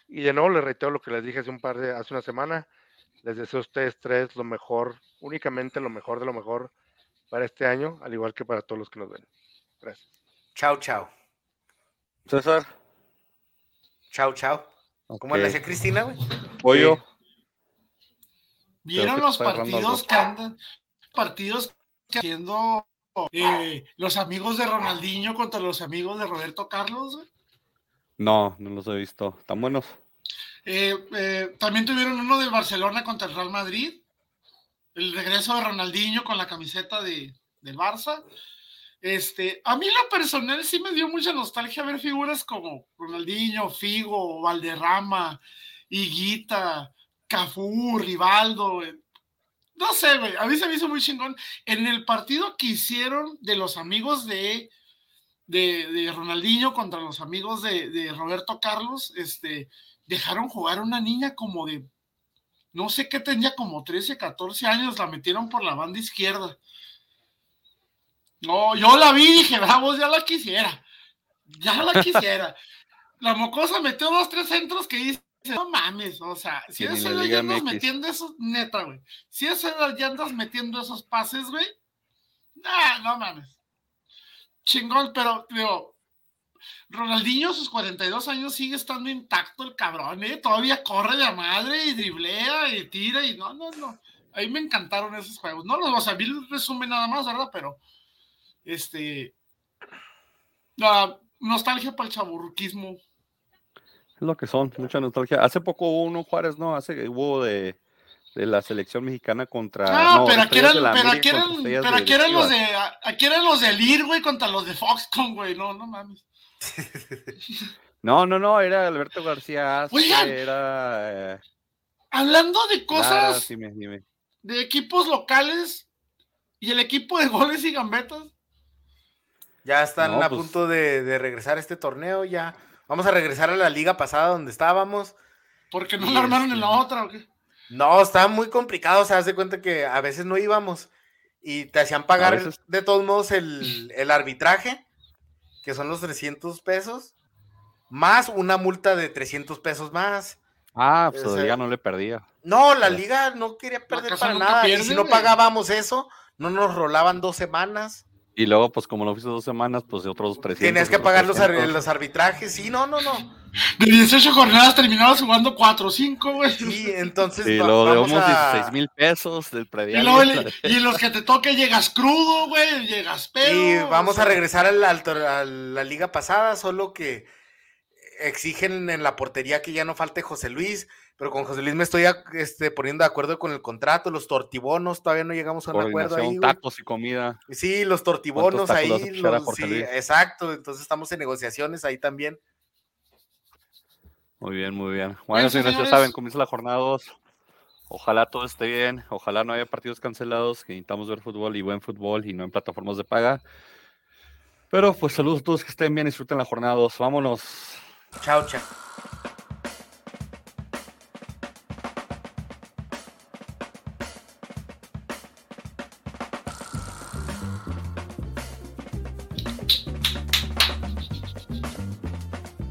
Speaker 2: Y de nuevo les reitero lo que les dije hace un par de, hace una semana. Les deseo a ustedes tres lo mejor, únicamente lo mejor de lo mejor para este año, al igual que para todos los que nos ven. Gracias.
Speaker 3: Chao, chao.
Speaker 1: César.
Speaker 3: Chao, chao. ¿Cómo le decía Cristina, güey?
Speaker 1: Pollo.
Speaker 4: ¿Vieron los partidos que andan? Partidos que haciendo eh, los amigos de Ronaldinho contra los amigos de Roberto Carlos, güey.
Speaker 1: No, no los he visto. ¿Están buenos?
Speaker 4: Eh, eh, también tuvieron uno del Barcelona contra el Real Madrid. El regreso de Ronaldinho con la camiseta de, del Barça. Este, a mí lo personal sí me dio mucha nostalgia ver figuras como Ronaldinho, Figo, Valderrama, Higuita, Cafú, Rivaldo. güey. No sé, güey, a mí se me hizo muy chingón. En el partido que hicieron de los amigos de, de, de Ronaldinho contra los amigos de, de Roberto Carlos, este, dejaron jugar a una niña como de, no sé qué tenía, como 13, 14 años, la metieron por la banda izquierda. No, yo la vi y dije, vamos, ya la quisiera, ya la quisiera. la mocosa metió dos, tres centros que dice, no mames, o sea, si
Speaker 1: Liga
Speaker 4: ya andas metiendo esos, neta, güey, si edad ya andas metiendo esos pases, güey, nah, no mames. Chingón, pero, digo, Ronaldinho a sus 42 años sigue estando intacto el cabrón, ¿eh? Todavía corre de a madre y driblea y tira y no, no, no. A mí me encantaron esos juegos. No los, o sea, vi el resumen nada más, ¿verdad? Pero, este, la nostalgia para el chaburruquismo.
Speaker 1: Es lo que son, mucha nostalgia. Hace poco hubo uno Juárez, ¿no? Hace hubo de, de la selección mexicana contra.
Speaker 4: No, pero aquí eran, pero aquí eran, pero aquí eran los de, aquí eran los de Lir, güey, contra los de Foxconn, güey, no, no mames.
Speaker 1: No, no, no, era Alberto García Aspe,
Speaker 4: Oigan.
Speaker 1: era. eh,
Speaker 4: Hablando de cosas,
Speaker 1: dime, dime.
Speaker 4: de equipos locales y el equipo de goles y gambetas,
Speaker 3: Ya están
Speaker 1: No,
Speaker 3: a
Speaker 1: pues-
Speaker 3: punto de, de regresar a este torneo, ya. Vamos a regresar a la liga pasada donde estábamos.
Speaker 4: porque no la armaron en la
Speaker 3: este-
Speaker 4: otra, ¿o qué?
Speaker 3: No, estaba muy complicado, o sea, haz de cuenta que a veces no íbamos y te hacían pagar
Speaker 1: veces-
Speaker 3: de todos modos el, el arbitraje, que son los 300 pesos, más una multa de 300 pesos más.
Speaker 1: Ah, pues
Speaker 3: O sea,
Speaker 1: la liga no le perdía.
Speaker 3: No, la liga no quería perder para nada.
Speaker 4: pierde,
Speaker 3: y si no pagábamos eso, no nos rolaban dos semanas.
Speaker 1: Y luego, pues como lo fuiste dos semanas, pues de otros 300.
Speaker 3: Tenías que pagar los, ar-
Speaker 1: 300.
Speaker 3: los arbitrajes. Sí, no, no, no.
Speaker 4: De 18 jornadas terminabas jugando 4 o 5, güey.
Speaker 3: Sí, entonces
Speaker 1: luego
Speaker 3: vamos
Speaker 1: debemos
Speaker 3: a-
Speaker 1: 16 mil pesos del
Speaker 4: Y,
Speaker 1: predial.
Speaker 4: y los que te toque llegas crudo, güey, llegas pedo.
Speaker 3: Y
Speaker 4: o
Speaker 3: vamos a regresar al- al tor- a la liga pasada, solo que exigen en la portería que ya no falte José Luis, pero con José Luis me estoy a- este, poniendo de acuerdo con el contrato, los tortibonos, todavía no llegamos a un acuerdo ahí. Güey.
Speaker 1: tacos y comida.
Speaker 3: Sí, los tortibonos
Speaker 1: ¿Cuántos
Speaker 3: ahí, los- sí,
Speaker 1: Luis?
Speaker 3: exacto, entonces estamos en negociaciones ahí también.
Speaker 1: Muy bien, muy bien. Bueno,
Speaker 4: Bueno,
Speaker 1: señores,
Speaker 4: señores.
Speaker 1: ya saben, comienza la jornada 2. Ojalá todo esté bien. Ojalá no haya partidos cancelados. Que necesitamos ver fútbol y buen fútbol y no en plataformas de paga. Pero pues saludos a todos que estén bien. Disfruten la jornada 2. Vámonos.
Speaker 3: Chao, chao.